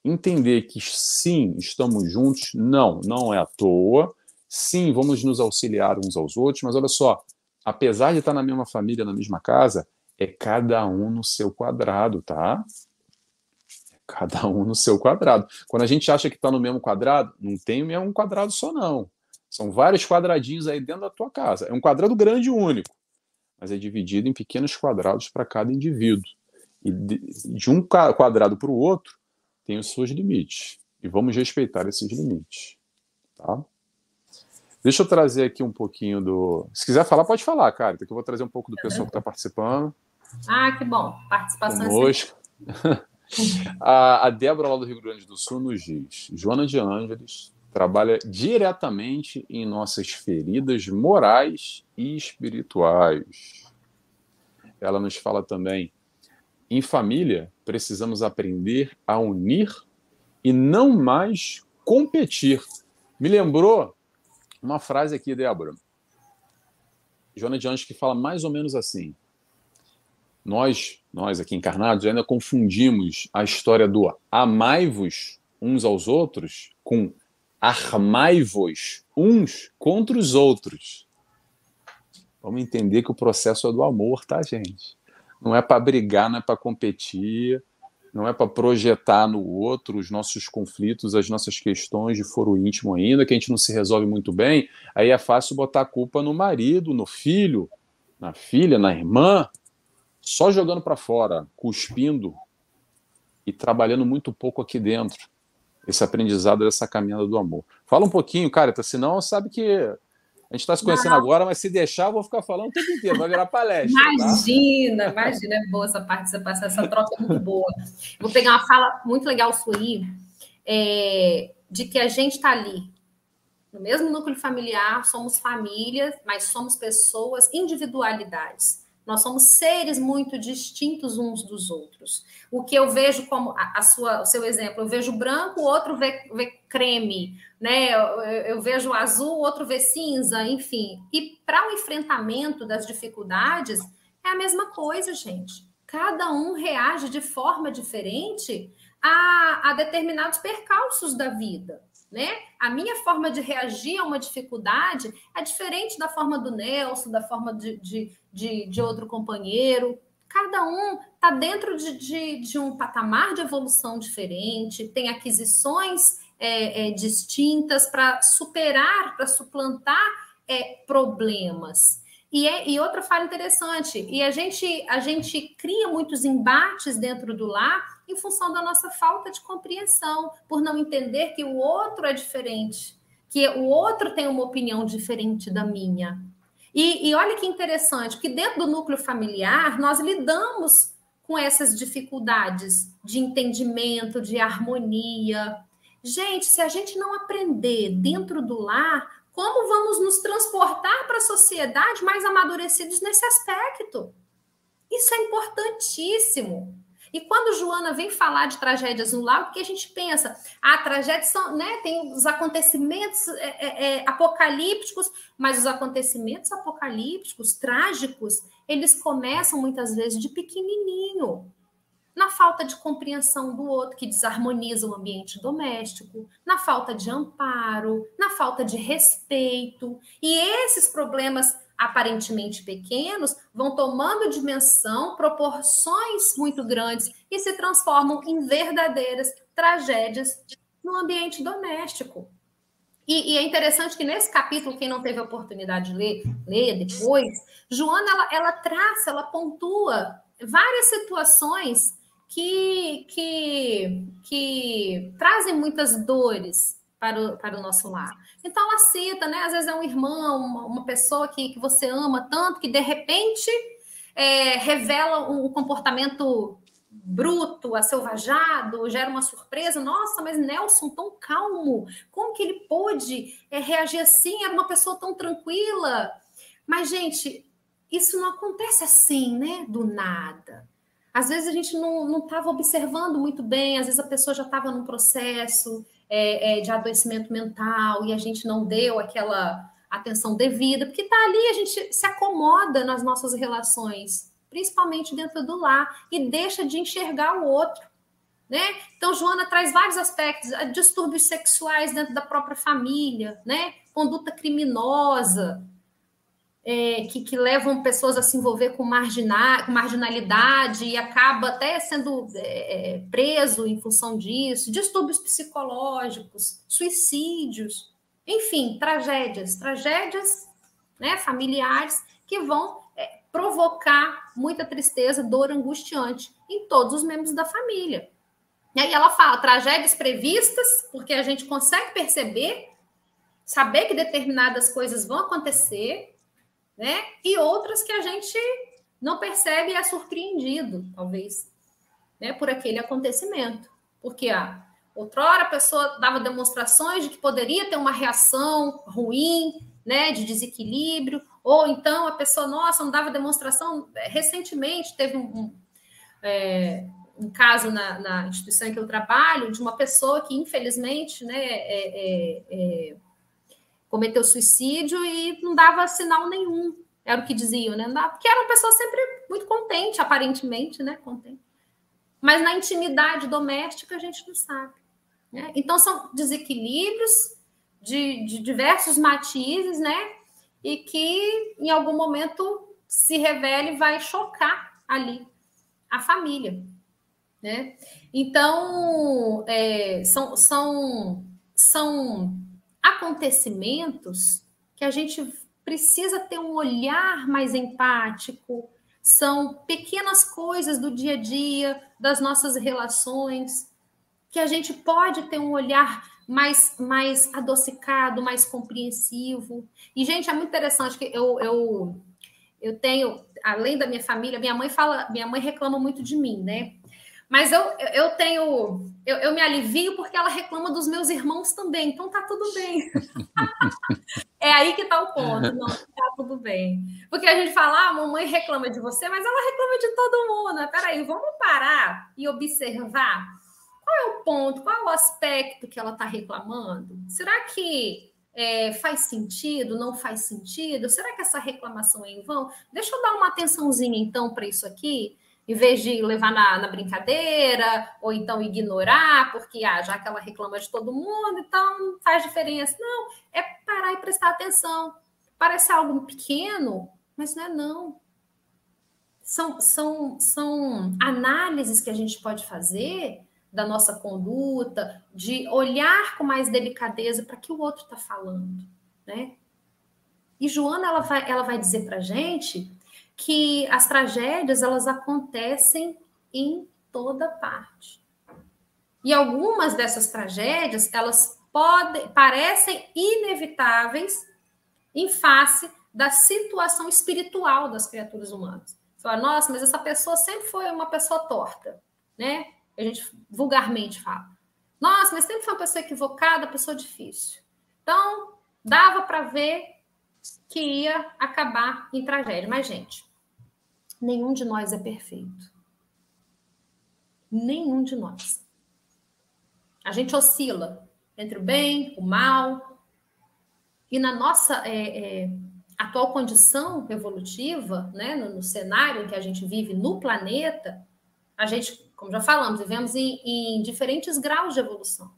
entender que sim, estamos juntos, não, não é à toa, sim, vamos nos auxiliar uns aos outros, mas olha só, apesar de estar na mesma família, na mesma casa, é cada um no seu quadrado, tá? Cada um no seu quadrado. Quando a gente acha que está no mesmo quadrado, não tem o mesmo quadrado só, não. São vários quadradinhos aí dentro da tua casa. É um quadrado grande único, mas é dividido em pequenos quadrados para cada indivíduo. E de, um quadrado para o outro tem os seus limites. E vamos respeitar esses limites. Tá? Deixa eu trazer aqui um pouquinho do. Se quiser falar, pode falar, cara, que eu vou trazer um pouco do pessoal que está participando. Ah, que bom. Participação conosco. a, a Débora, lá do Rio Grande do Sul, nos diz: Joana de Ângeles trabalha diretamente em nossas feridas morais e espirituais. Ela nos fala também: em família, precisamos aprender a unir e não mais competir. Me lembrou uma frase aqui, Débora. Joana de Anjos que fala mais ou menos assim: nós, nós aqui encarnados, ainda confundimos a história do amai-vos uns aos outros com armai-vos uns contra os outros. Vamos entender que o processo é do amor, tá, gente? Não é para brigar, não é para competir, não é para projetar no outro os nossos conflitos, as nossas questões de foro íntimo ainda, que a gente não se resolve muito bem. Aí é fácil botar a culpa no marido, no filho, na filha, na irmã, só jogando para fora, cuspindo e trabalhando muito pouco aqui dentro. Esse aprendizado dessa caminhada do amor. Fala um pouquinho, cara, senão sabe que a gente está se conhecendo Não. agora, mas se deixar, eu vou ficar falando o tempo inteiro, vai virar palestra. Tá? Imagina, tá? imagina, é boa essa participação, essa troca é muito boa. Vou pegar uma fala muito legal sua aí, é, de que a gente está ali, no mesmo núcleo familiar, somos famílias, mas somos pessoas, individualidades. Nós somos seres muito distintos uns dos outros. O que eu vejo como a, a sua, o seu exemplo, eu vejo branco, o outro vê, vê creme, né? Eu, eu, vejo azul, o outro vê cinza, enfim. E para o enfrentamento das dificuldades é a mesma coisa, gente. Cada um reage de forma diferente a, a determinados percalços da vida né? A minha forma de reagir a uma dificuldade é diferente da forma do Nelson, da forma de, de, de, de outro companheiro. Cada um está dentro de, de, de, um patamar de evolução diferente, tem aquisições é, é, distintas para superar, para suplantar é, problemas. E, é, e outra fala interessante, e a gente, a gente cria muitos embates dentro do lar em função da nossa falta de compreensão, por não entender que o outro é diferente, que o outro tem uma opinião diferente da minha. E, e olha que interessante, que dentro do núcleo familiar nós lidamos com essas dificuldades de entendimento, de harmonia. Gente, se a gente não aprender dentro do lar, como vamos nos transportar para a sociedade mais amadurecidos nesse aspecto? Isso é importantíssimo. E quando Joana vem falar de tragédias no lago, que a gente pensa, ah, tragédias são, né, tem os acontecimentos é, é, é, apocalípticos, mas os acontecimentos apocalípticos, trágicos, eles começam muitas vezes de pequenininho, na falta de compreensão do outro, que desarmoniza o ambiente doméstico, na falta de amparo, na falta de respeito. E esses problemas aparentemente pequenos vão tomando dimensão, proporções muito grandes e se transformam em verdadeiras tragédias no ambiente doméstico. E, e, é interessante que nesse capítulo, quem não teve a oportunidade de ler, ler depois, Joana ela, ela traça, ela pontua várias situações que, que, que trazem muitas dores para o, para o nosso lar. Então ela cita, né? Às vezes é um irmão, uma, uma pessoa que, que você ama tanto, que de repente é, revela um comportamento bruto, acelvajado, gera uma surpresa. Nossa, mas Nelson tão calmo, como que ele pôde é, reagir assim? Era uma pessoa tão tranquila. Mas, gente, isso não acontece assim, né? Do nada. Às vezes a gente não estava observando muito bem, às vezes a pessoa já estava num processo, é, é, de adoecimento mental e a gente não deu aquela atenção devida, porque está ali, a gente se acomoda nas nossas relações, principalmente dentro do lar, e deixa de enxergar o outro. Né? Então, Joana traz vários aspectos, distúrbios sexuais dentro da própria família, né? conduta criminosa. É, que, que, levam pessoas a se envolver com, margina, com marginalidade e acaba até sendo é, é, preso em função disso, distúrbios psicológicos, suicídios, enfim, tragédias, tragédias né, familiares que vão é, provocar muita tristeza, dor angustiante em todos os membros da família. E aí ela fala tragédias previstas, porque a gente consegue perceber, saber que determinadas coisas vão acontecer, né? E outras que a gente não percebe e é surpreendido, talvez, né, por aquele acontecimento. Porque ah, outrora a pessoa dava demonstrações de que poderia ter uma reação ruim, né, de desequilíbrio, ou então a pessoa, nossa, não dava demonstração. Recentemente teve um, um, é, um caso na, na, instituição em que eu trabalho de uma pessoa que, infelizmente, né, é, é, é cometeu suicídio e não dava sinal nenhum. Era o que diziam, né? Porque era uma pessoa sempre muito contente, aparentemente, né? Contente. Mas na intimidade doméstica a gente não sabe. Né? Então são desequilíbrios de, de diversos matizes, né? E que em algum momento se revele e vai chocar ali a família. Né? Então, é, são, são, são acontecimentos que a gente precisa ter um olhar mais empático, são pequenas coisas do dia a dia, das nossas relações, que a gente pode ter um olhar mais, mais adocicado, mais compreensivo. E, gente, é muito interessante que eu, eu, eu tenho, além da minha família, minha mãe fala, minha mãe reclama muito de mim, né? Mas eu, eu tenho. Eu, eu, me alivio porque ela reclama dos meus irmãos também, então tá tudo bem. é aí que tá o ponto. Não, tá tudo bem. Porque a gente fala, ah, a mamãe reclama de você, mas ela reclama de todo mundo. Peraí, vamos parar e observar qual é o ponto, qual é o aspecto que ela está reclamando? Será que é, faz sentido? Não faz sentido? Será que essa reclamação é em vão? Deixa eu dar uma atençãozinha então para isso aqui em vez de levar na, na, brincadeira, ou então ignorar, porque ah, já que ela reclama de todo mundo, então faz diferença. Não, é parar e prestar atenção. Parece algo pequeno, mas não é não. São, são, são análises que a gente pode fazer da nossa conduta, de olhar com mais delicadeza para que o outro está falando, né? E Joana ela vai, ela vai dizer para gente que as tragédias elas acontecem em toda parte. E algumas dessas tragédias, elas podem parecem inevitáveis em face da situação espiritual das criaturas humanas. Você fala, nossa, mas essa pessoa sempre foi uma pessoa torta, né? A gente vulgarmente fala. Nossa, mas sempre foi uma pessoa equivocada, pessoa difícil. Então, dava para ver que ia acabar em tragédia. Mas, gente, nenhum de nós é perfeito. Nenhum de nós. A gente oscila entre o bem, o mal. E na nossa é, é, atual condição evolutiva, né, no, no, cenário em que a gente vive no planeta, a gente, como já falamos, vivemos em, em diferentes graus de evolução.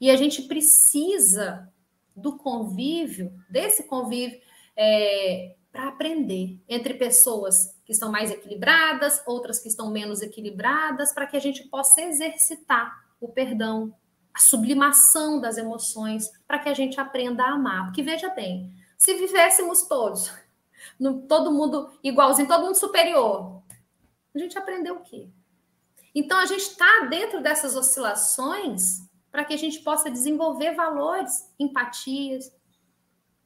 E a gente precisa do convívio, desse convívio, é, para aprender entre pessoas que estão mais equilibradas, outras que estão menos equilibradas, para que a gente possa exercitar o perdão, a sublimação das emoções, para que a gente aprenda a amar. Porque veja bem, se vivêssemos todos, no, todo mundo igualzinho, todo mundo superior, a gente aprendeu o quê? Então a gente está dentro dessas oscilações para que a gente possa desenvolver valores, empatias,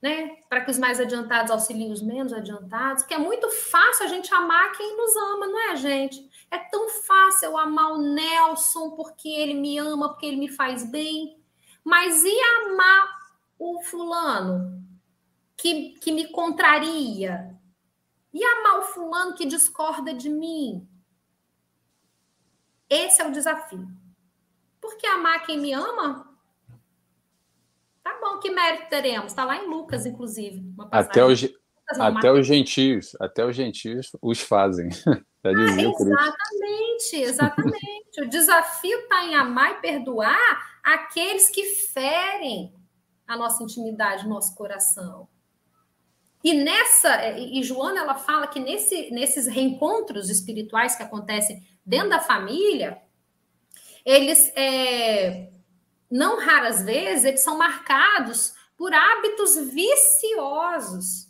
né? Para que os mais adiantados auxiliem os menos adiantados, que é muito fácil a gente amar quem nos ama, não é, gente? É tão fácil eu amar o Nelson porque ele me ama, porque ele me faz bem. Mas e amar o fulano que, que me contraria? E amar o fulano que discorda de mim? Esse é o desafio. Porque amar quem me ama Tá bom, que mérito teremos? Está lá em Lucas, inclusive. Até os, até os gentios, até os gentios os fazem. Ah, exatamente, exatamente. o desafio está em amar e perdoar aqueles que ferem a nossa intimidade, nosso coração. E nessa, e Joana ela fala que nesse, nesses reencontros espirituais que acontecem dentro da família, eles é, não raras vezes eles são marcados por hábitos viciosos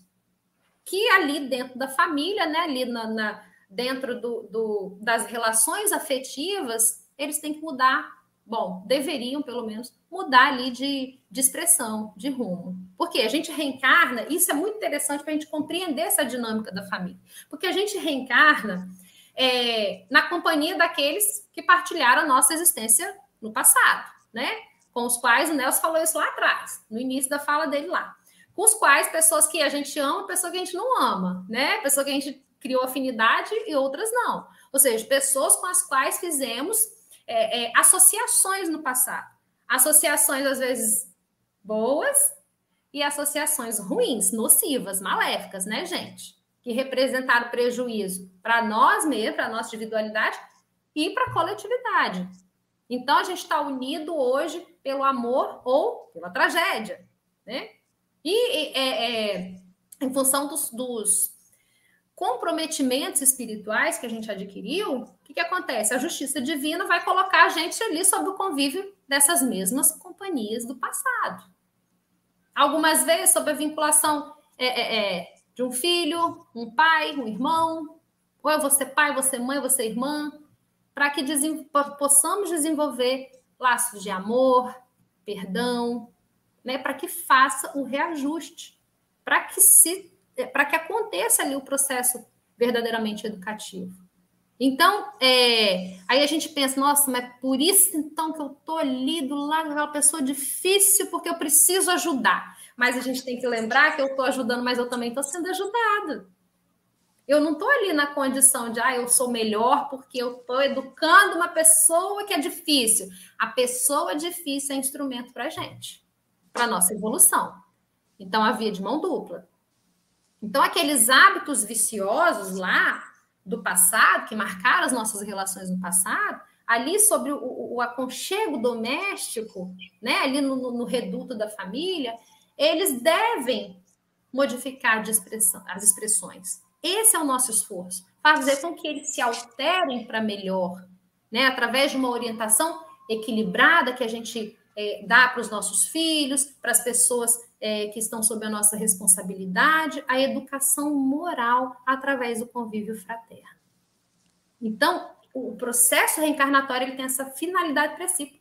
que ali dentro da família, né, ali na, na dentro do, do, das relações afetivas, eles têm que mudar. Bom, deveriam pelo menos mudar ali de, de expressão, de rumo. Porque a gente reencarna, isso é muito interessante para a gente compreender essa dinâmica da família. Porque a gente reencarna é, na companhia daqueles que partilharam a nossa existência no passado, né? Com os quais o Nelson falou isso lá atrás, no início da fala dele lá. Com os quais pessoas que a gente ama, pessoas que a gente não ama, né? Pessoas que a gente criou afinidade e outras não. Ou seja, pessoas com as quais fizemos é, é, associações no passado. Associações, às vezes, boas e associações ruins, nocivas, maléficas, né, gente? que representaram prejuízo para nós mesmos, para a nossa individualidade e para a coletividade. Então, a gente está unido hoje pelo amor ou pela tragédia, né? E é, é, em função dos, dos, comprometimentos espirituais que a gente adquiriu, o que, que acontece? A justiça divina vai colocar a gente ali sob o convívio dessas mesmas companhias do passado. Algumas vezes, sob a vinculação é, é, é de um filho, um pai, um irmão, ou eu vou ser pai, você mãe, você irmã, para que desen possamos desenvolver laços de amor, perdão, né, para que faça o reajuste, para que se para que aconteça ali o processo verdadeiramente educativo. Então, é, aí a gente pensa, nossa, mas por isso então que eu estou ali do lado daquela pessoa difícil, porque eu preciso ajudar. Mas a gente tem que lembrar que eu estou ajudando, mas eu também estou sendo ajudada. Eu não estou ali na condição de, ah, eu sou melhor porque eu estou educando uma pessoa que é difícil. A pessoa difícil é instrumento para a gente, para a nossa evolução. Então, a via de mão dupla. Então, aqueles hábitos viciosos lá do passado, que marcaram as nossas relações no passado, ali sobre o, o aconchego doméstico, né, ali no, no, reduto da família, eles devem modificar expressão, as expressões. Esse é o nosso esforço, fazer com que eles se alterem para melhor, né? através de uma orientação equilibrada que a gente é, dá para os nossos filhos, para as pessoas é, que estão sob a nossa responsabilidade, a educação moral através do convívio fraterno. Então, o processo reencarnatório ele tem essa finalidade principal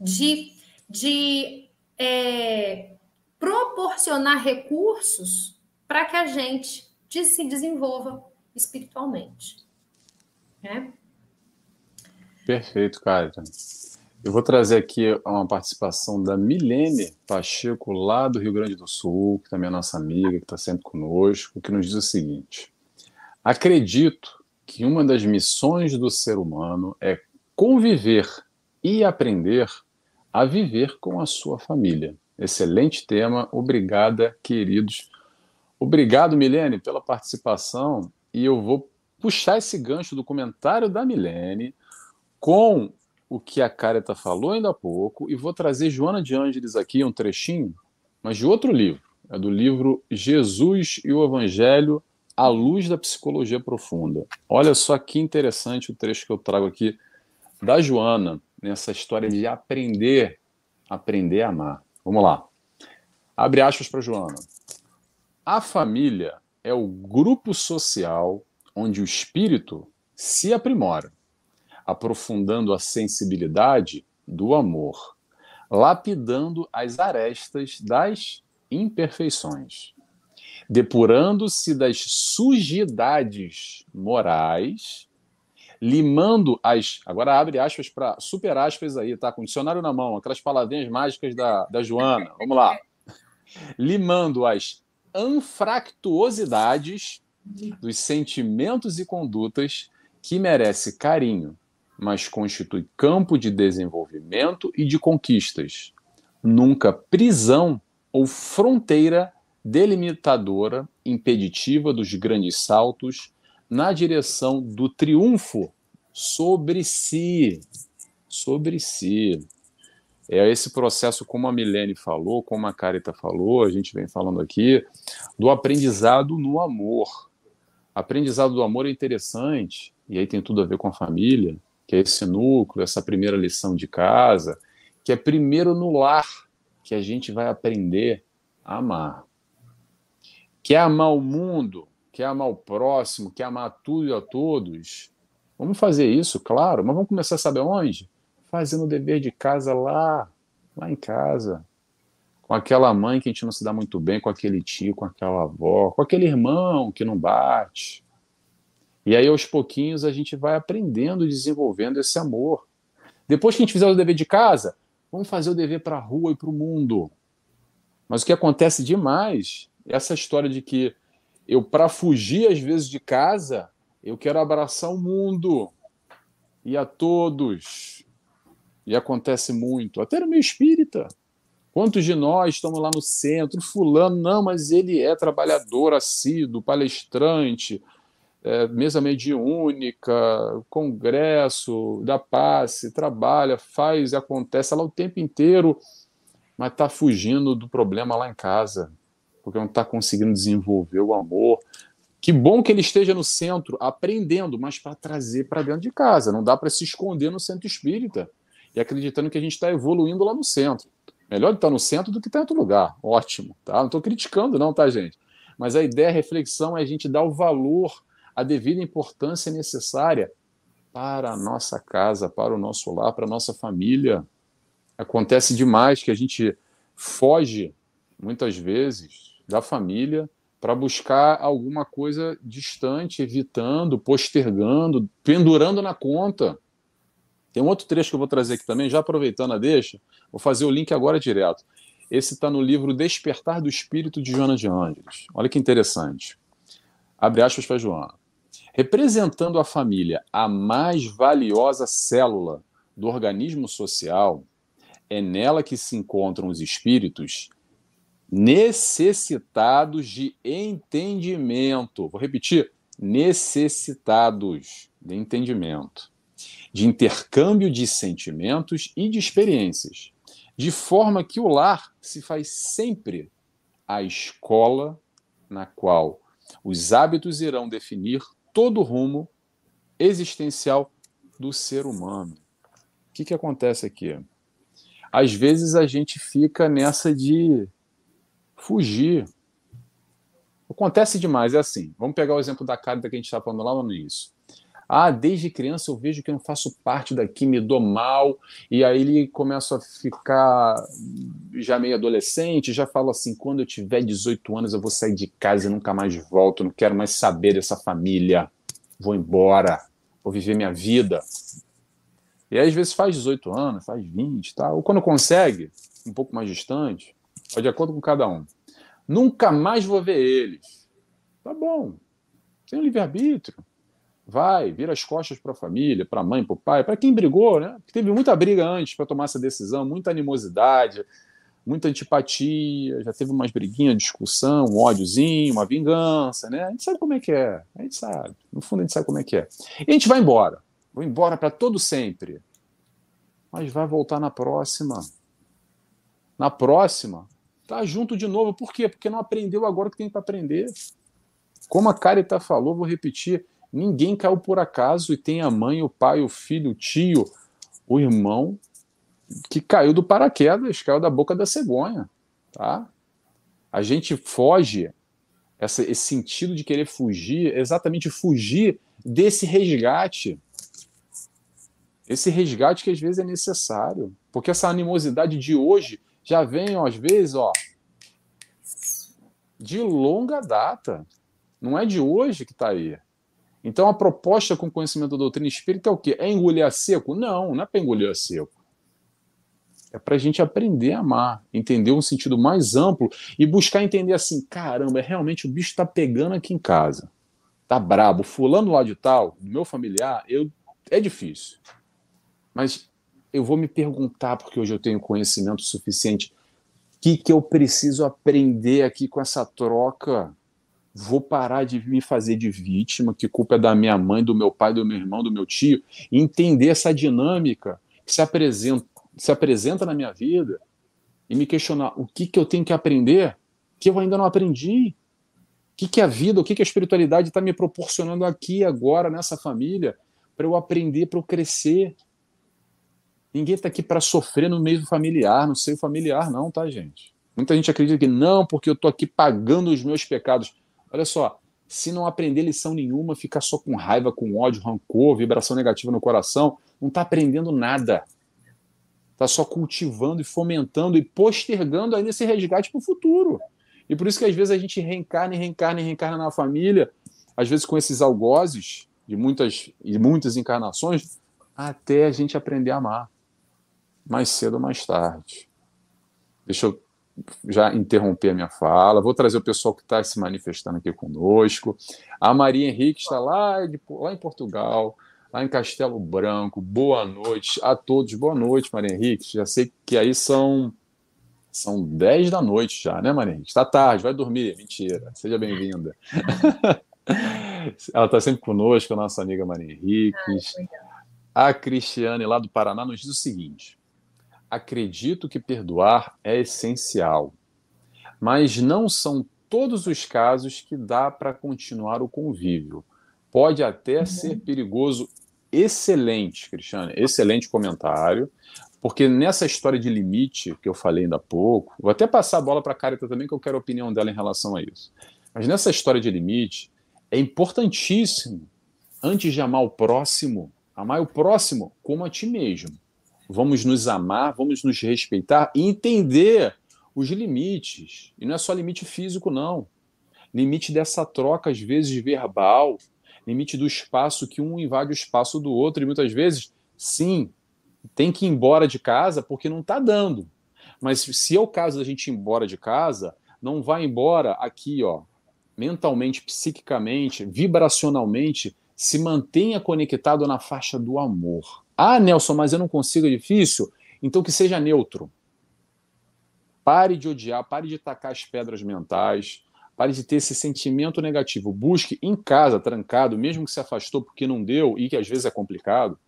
de, de é, proporcionar recursos para que a gente se desenvolva espiritualmente. Né? Perfeito, Cátia. Eu vou trazer aqui uma participação da Milene Pacheco, lá do Rio Grande do Sul, que também é nossa amiga, que está sempre conosco, que nos diz o seguinte: Acredito que uma das missões do ser humano é conviver e aprender a viver com a sua família. Excelente tema. Obrigada, queridos. Obrigado, Milene, pela participação. E eu vou puxar esse gancho do comentário da Milene com o que a Careta falou ainda há pouco e vou trazer Joana de Ângeles aqui, um trechinho, mas de outro livro. É do livro Jesus e o Evangelho à luz da psicologia profunda. Olha só que interessante o trecho que eu trago aqui da Joana, nessa história de aprender, aprender a amar. Vamos lá. Abre aspas para Joana. A família é o grupo social onde o espírito se aprimora, aprofundando a sensibilidade do amor, lapidando as arestas das imperfeições, depurando-se das sujidades morais limando as. Agora abre aspas para super aspas aí, tá? Com dicionário na mão, aquelas palavrinhas mágicas da, da Joana. Vamos lá. Limando as anfractuosidades dos sentimentos e condutas que merece carinho, mas constitui campo de desenvolvimento e de conquistas, nunca prisão ou fronteira delimitadora impeditiva dos grandes saltos na direção do triunfo sobre si. Sobre si. É esse processo, como a Milene falou, como a Carita falou, a gente vem falando aqui, do aprendizado no amor. Aprendizado do amor é interessante, e aí tem tudo a ver com a família, que é esse núcleo, essa primeira lição de casa, que é primeiro no lar que a gente vai aprender a amar. Quer amar o mundo, quer amar o próximo, quer amar tudo e a todos. Vamos fazer isso, claro, mas vamos começar a saber onde? Fazendo o dever de casa lá, lá em casa. Com aquela mãe que a gente não se dá muito bem, com aquele tio, com aquela avó, com aquele irmão que não bate. E aí, aos pouquinhos, a gente vai aprendendo, desenvolvendo esse amor. Depois que a gente fizer o dever de casa, vamos fazer o dever para a rua e para o mundo. Mas o que acontece demais é essa história de que eu, para fugir às vezes de casa, eu quero abraçar o mundo e a todos e acontece muito, até no meio espírita. Quantos de nós estamos lá no centro, fulano, não, mas ele é trabalhador assíduo, palestrante, é, mesa mediúnica, congresso, da passe, trabalha, faz, acontece lá o tempo inteiro, mas está fugindo do problema lá em casa, porque não está conseguindo desenvolver o amor. Que bom que ele esteja no centro, aprendendo, mas para trazer para dentro de casa. Não dá para se esconder no centro espírita e acreditando que a gente está evoluindo lá no centro. Melhor estar no centro do que estar em outro lugar. Ótimo, tá? Não estou criticando, não, tá, gente? Mas a ideia, a reflexão é a gente dar o valor, a devida importância necessária para a nossa casa, para o nosso lar, para a nossa família. Acontece demais que a gente foge, muitas vezes, da família para buscar alguma coisa distante, evitando, postergando, pendurando na conta. Tem um outro trecho que eu vou trazer aqui também, já aproveitando a deixa, vou fazer o link agora direto. Esse está no livro Despertar do Espírito de Joana de Ângeles. Olha que interessante. Abre aspas para Joana. Representando a família, a mais valiosa célula do organismo social, é nela que se encontram os espíritos necessitados de entendimento. Vou repetir: necessitados de entendimento de intercâmbio de sentimentos e de experiências, de forma que o lar se faz sempre a escola na qual os hábitos irão definir todo o rumo existencial do ser humano. O que, que acontece aqui? Às vezes a gente fica nessa de fugir. Acontece demais, é assim. Vamos pegar o exemplo da carta que a gente está falando lá no início. Ah, desde criança eu vejo que eu não faço parte daqui, me dou mal, e aí ele começa a ficar já meio adolescente, já fala assim: quando eu tiver 18 anos eu vou sair de casa e nunca mais volto, não quero mais saber dessa família, vou embora, vou viver minha vida. E aí, às vezes faz 18 anos, faz 20, tá? ou quando consegue, um pouco mais distante, de acordo com cada um. Nunca mais vou ver eles. Tá bom, tem um livre-arbítrio vai, vira as costas para a família, para a mãe, para o pai, para quem brigou, né? Teve muita briga antes para tomar essa decisão, muita animosidade, muita antipatia, já teve umas briguinhas, discussão, um ódiozinho, uma vingança, né? A gente sabe como é que é, a gente sabe, no fundo a gente sabe como é que é. E a gente vai embora, vou embora para todo sempre, mas vai voltar na próxima. Na próxima, tá junto de novo, por quê? Porque não aprendeu agora o que tem para aprender. Como a Carita falou, vou repetir, Ninguém caiu por acaso e tem a mãe, o pai, o filho, o tio, o irmão que caiu do paraquedas, caiu da boca da cegonha, tá? A gente foge, essa, esse sentido de querer fugir, exatamente fugir desse resgate. Esse resgate que às vezes é necessário, porque essa animosidade de hoje já vem, ó, às vezes, ó, de longa data. Não é de hoje que está aí. Então, a proposta com conhecimento da doutrina espírita é o quê? É engolir a seco? Não, não é para engolir a seco. É para a gente aprender a amar, entender um sentido mais amplo e buscar entender assim: caramba, é realmente o bicho está pegando aqui em casa. Tá brabo. Fulano lá de tal, meu familiar, eu, é difícil. Mas eu vou me perguntar, porque hoje eu tenho conhecimento suficiente, o que, que eu preciso aprender aqui com essa troca? Vou parar de me fazer de vítima, que culpa é da minha mãe, do meu pai, do meu irmão, do meu tio, e entender essa dinâmica que se apresenta se apresenta na minha vida e me questionar o que, que eu tenho que aprender que eu ainda não aprendi. O que, que a vida, o que, que a espiritualidade está me proporcionando aqui, agora, nessa família, para eu aprender, para eu crescer. Ninguém está aqui para sofrer no meio familiar, no seio familiar, não, tá, gente? Muita gente acredita que não, porque eu estou aqui pagando os meus pecados. Olha só, se não aprender lição nenhuma, ficar só com raiva, com ódio, rancor, vibração negativa no coração, não está aprendendo nada. Está só cultivando e fomentando e postergando ainda esse resgate para o futuro. E por isso que às vezes a gente reencarna e reencarna e reencarna na família, às vezes com esses algozes de muitas e muitas encarnações, até a gente aprender a amar. Mais cedo ou mais tarde. Deixa eu já interromper a minha fala. Vou trazer o pessoal que está se manifestando aqui conosco. A Maria Henrique está lá, de, lá em Portugal, lá em Castelo Branco. Boa noite a todos. Boa noite, Maria Henrique. Já sei que aí são são 10 da noite já, né, Maria Henrique? Está tarde, vai dormir. Mentira. Seja bem-vinda. Ela está sempre conosco, a nossa amiga Maria Henrique. Ah, a Cristiane, lá do Paraná, nos diz o seguinte: acredito que perdoar é essencial, mas não são todos os casos que dá para continuar o convívio. Pode até uhum. ser perigoso. Excelente, Cristiane, excelente comentário. Porque nessa história de limite que eu falei ainda há pouco, vou até passar a bola para a Carita também, que eu quero a opinião dela em relação a isso. Mas nessa história de limite, é importantíssimo, antes de amar o próximo, amar o próximo como a ti mesmo. Vamos nos amar, vamos nos respeitar e entender os limites. E não é só limite físico, não. Limite dessa troca, às vezes, verbal, limite do espaço que um invade o espaço do outro, e muitas vezes, sim, tem que ir embora de casa porque não está dando. Mas se é o caso da gente ir embora de casa, não vai embora aqui, ó, mentalmente, psiquicamente, vibracionalmente, se mantenha conectado na faixa do amor. Ah, Nelson, mas eu não consigo, é difícil. Então que seja neutro. Pare de odiar, pare de tacar as pedras mentais, pare de ter esse sentimento negativo. Busque em casa, trancado, mesmo que se afastou porque não deu e que às vezes é complicado,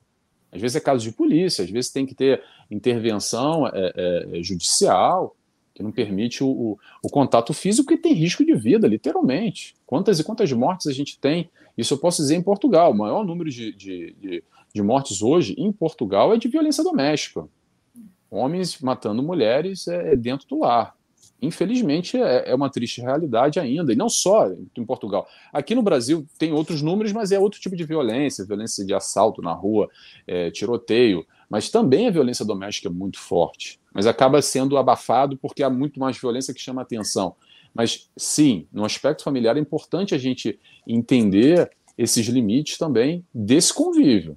às vezes é caso de polícia, às vezes tem que ter intervenção é, é, é, judicial, que não permite o, o, o, contato físico e tem risco de vida, literalmente. Quantas e quantas mortes a gente tem? Isso eu posso dizer em Portugal. O maior número de, de, de, de mortes hoje em Portugal é de violência doméstica. Homens matando mulheres é, dentro do lar infelizmente, é, é, uma triste realidade ainda, e não só em Portugal. Aqui no Brasil tem outros números, mas é outro tipo de violência, violência de assalto na rua, é, tiroteio, mas também a violência doméstica é muito forte, mas acaba sendo abafado porque há muito mais violência que chama atenção. Mas sim, no aspecto familiar é importante a gente entender esses limites também desse convívio,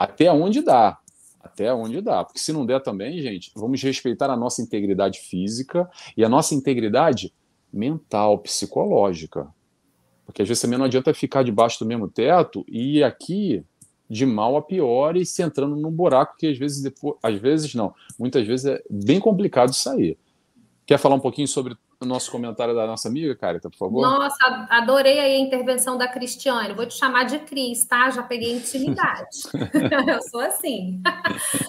até onde dá até onde dá. Porque se não der também, gente, vamos respeitar a nossa integridade física e a nossa integridade mental, psicológica. Porque às vezes também não adianta ficar debaixo do mesmo teto e aqui de mal a pior e se entrando num buraco que às vezes depois, às vezes não, muitas vezes é bem complicado sair. Quer falar um pouquinho sobre o nosso comentário da nossa amiga, Carita, por favor? Nossa, adorei a intervenção da Cristiane. Vou te chamar de Cris, tá? Já peguei intimidade. Eu sou assim.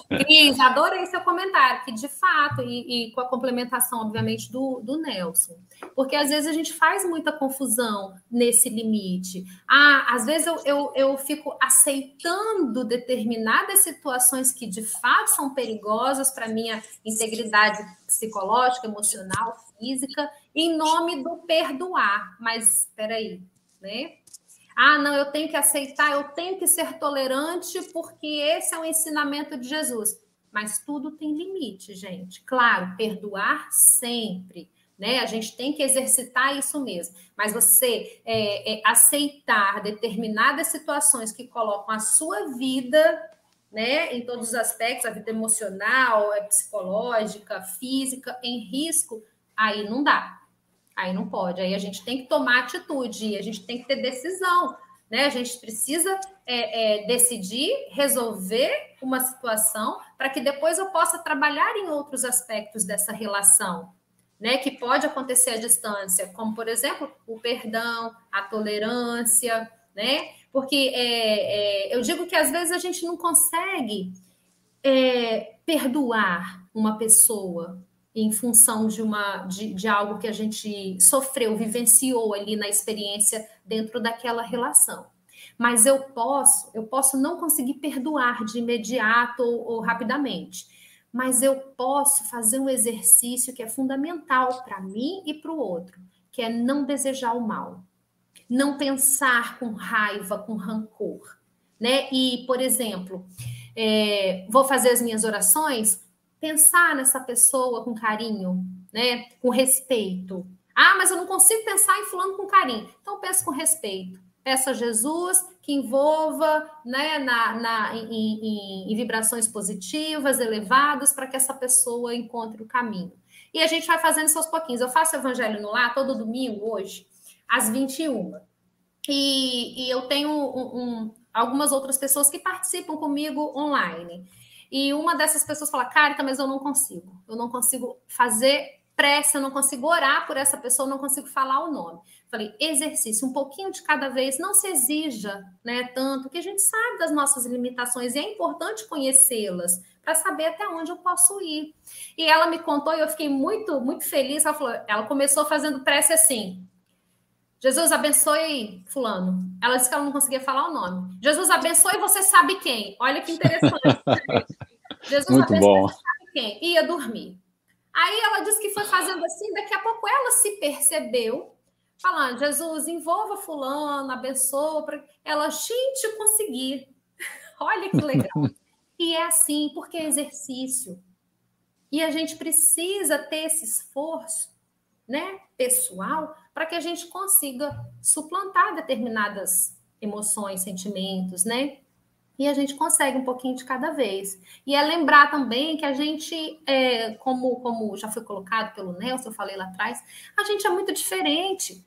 Cris, adorei seu comentário, que de fato, e, e, com a complementação, obviamente, do, do Nelson. Porque às vezes a gente faz muita confusão nesse limite. Ah, às vezes eu, eu, eu fico aceitando determinadas situações que de fato são perigosas para minha integridade psicológica, emocional, física, em nome do perdoar. Mas espera aí, né? Ah, não, eu tenho que aceitar, eu tenho que ser tolerante, porque esse é o ensinamento de Jesus. Mas tudo tem limite, gente. Claro, perdoar sempre. Né? A gente tem que exercitar isso mesmo. Mas você é, é, aceitar determinadas situações que colocam a sua vida né, em todos os aspectos, a vida emocional, psicológica, física, em risco, aí não dá. Aí não pode. Aí a gente tem que tomar atitude, a gente tem que ter decisão. Né? A gente precisa é, é, decidir, resolver uma situação para que depois eu possa trabalhar em outros aspectos dessa relação, né? Que pode acontecer à distância, como por exemplo o perdão, a tolerância, né? Porque é, é eu digo que às vezes a gente não consegue é, perdoar uma pessoa em função de, uma, de, de algo que a gente sofreu, vivenciou ali na experiência dentro daquela relação. Mas eu posso, eu posso não conseguir perdoar de imediato ou, ou rapidamente, mas eu posso fazer um exercício que é fundamental para mim e para o outro, que é não desejar o mal, não pensar com raiva, com rancor, né? E, por exemplo, é, vou fazer as minhas orações, pensar nessa pessoa com carinho, né? Com respeito. Ah, mas eu não consigo pensar em fulano com carinho. Então peço com respeito. Peço a Jesus que envolva né, na, na em, em, em vibrações positivas, elevadas, para que essa pessoa encontre o caminho. E a gente vai fazendo aos pouquinhos. Eu faço evangelho no lar todo domingo hoje, às 21. E, e eu tenho um, um, algumas outras pessoas que participam comigo online. E uma dessas pessoas fala, Carita, mas eu não consigo. Eu não consigo fazer pressa, eu não consigo orar por essa pessoa, eu não consigo falar o nome. Falei, exercício, um pouquinho de cada vez, não se exija né, tanto, que a gente sabe das nossas limitações e é importante conhecê-las para saber até onde eu posso ir. E ela me contou e eu fiquei muito, muito feliz. Ela falou, ela começou fazendo prece assim. Jesus abençoe fulano. Ela disse que ela não conseguia falar o nome. Jesus abençoe você sabe quem. Olha que interessante. Jesus Muito abençoe bom. você sabe quem. Ia dormir. Aí ela disse que foi fazendo assim, daqui a pouco ela se percebeu, falando, Jesus, envolva fulano, abençoa. Ela, gente, consegui. Olha que legal. e é assim, porque é exercício. E a gente precisa ter esse esforço, né, pessoal, para que a gente consiga suplantar determinadas emoções, sentimentos, né? E a gente consegue um pouquinho de cada vez. E é lembrar também que a gente, é, como, como já foi colocado pelo Nelson, eu falei lá atrás, a gente é muito diferente.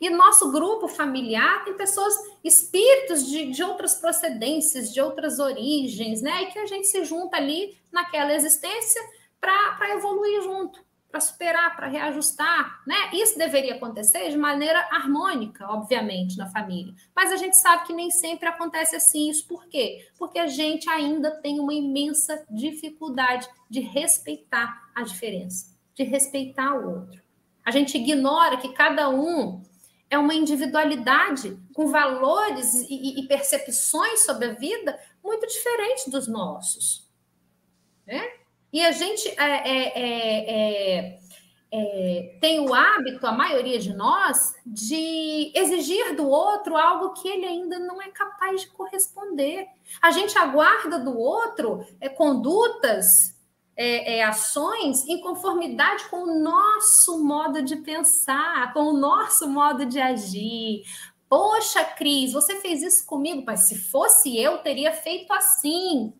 E nosso grupo familiar tem pessoas, espíritos de, de outras procedências, de outras origens, né? E que a gente se junta ali naquela existência para evoluir junto para superar, para reajustar, né? Isso deveria acontecer de maneira harmônica, obviamente, na família. Mas a gente sabe que nem sempre acontece assim. Isso por quê? Porque a gente ainda tem uma imensa dificuldade de respeitar a diferença, de respeitar o outro. A gente ignora que cada um é uma individualidade com valores e, e percepções sobre a vida muito diferentes dos nossos. Né? E a gente é, é, é, é, tem o hábito, a maioria de nós, de exigir do outro algo que ele ainda não é capaz de corresponder. A gente aguarda do outro é, condutas, é, ações em conformidade com o nosso modo de pensar, com o nosso modo de agir. Poxa, Cris, você fez isso comigo, mas se fosse eu, teria feito assim.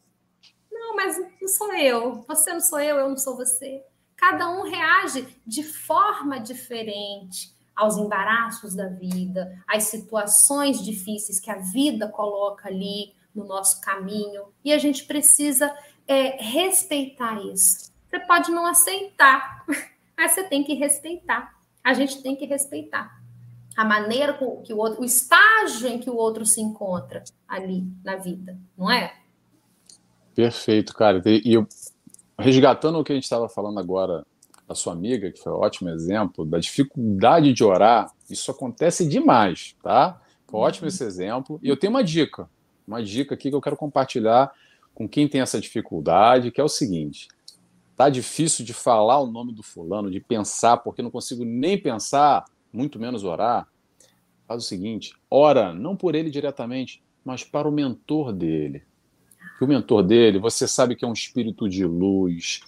Não, mas não sou eu. Você não sou eu, eu não sou você. Cada um reage de forma diferente aos embaraços da vida, às situações difíceis que a vida coloca ali no nosso caminho. E a gente precisa é, respeitar isso. Você pode não aceitar, mas você tem que respeitar. A gente tem que respeitar a maneira que o outro, o estágio em que o outro se encontra ali na vida, não é? Perfeito, cara. E eu, resgatando o que a gente estava falando agora da sua amiga, que foi um ótimo exemplo, da dificuldade de orar, isso acontece demais, tá? Foi ótimo esse exemplo. E eu tenho uma dica, uma dica aqui que eu quero compartilhar com quem tem essa dificuldade, que é o seguinte: tá difícil de falar o nome do fulano, de pensar, porque não consigo nem pensar, muito menos orar. Faz o seguinte: ora não por ele diretamente, mas para o mentor dele que o mentor dele, você sabe que é um espírito de luz,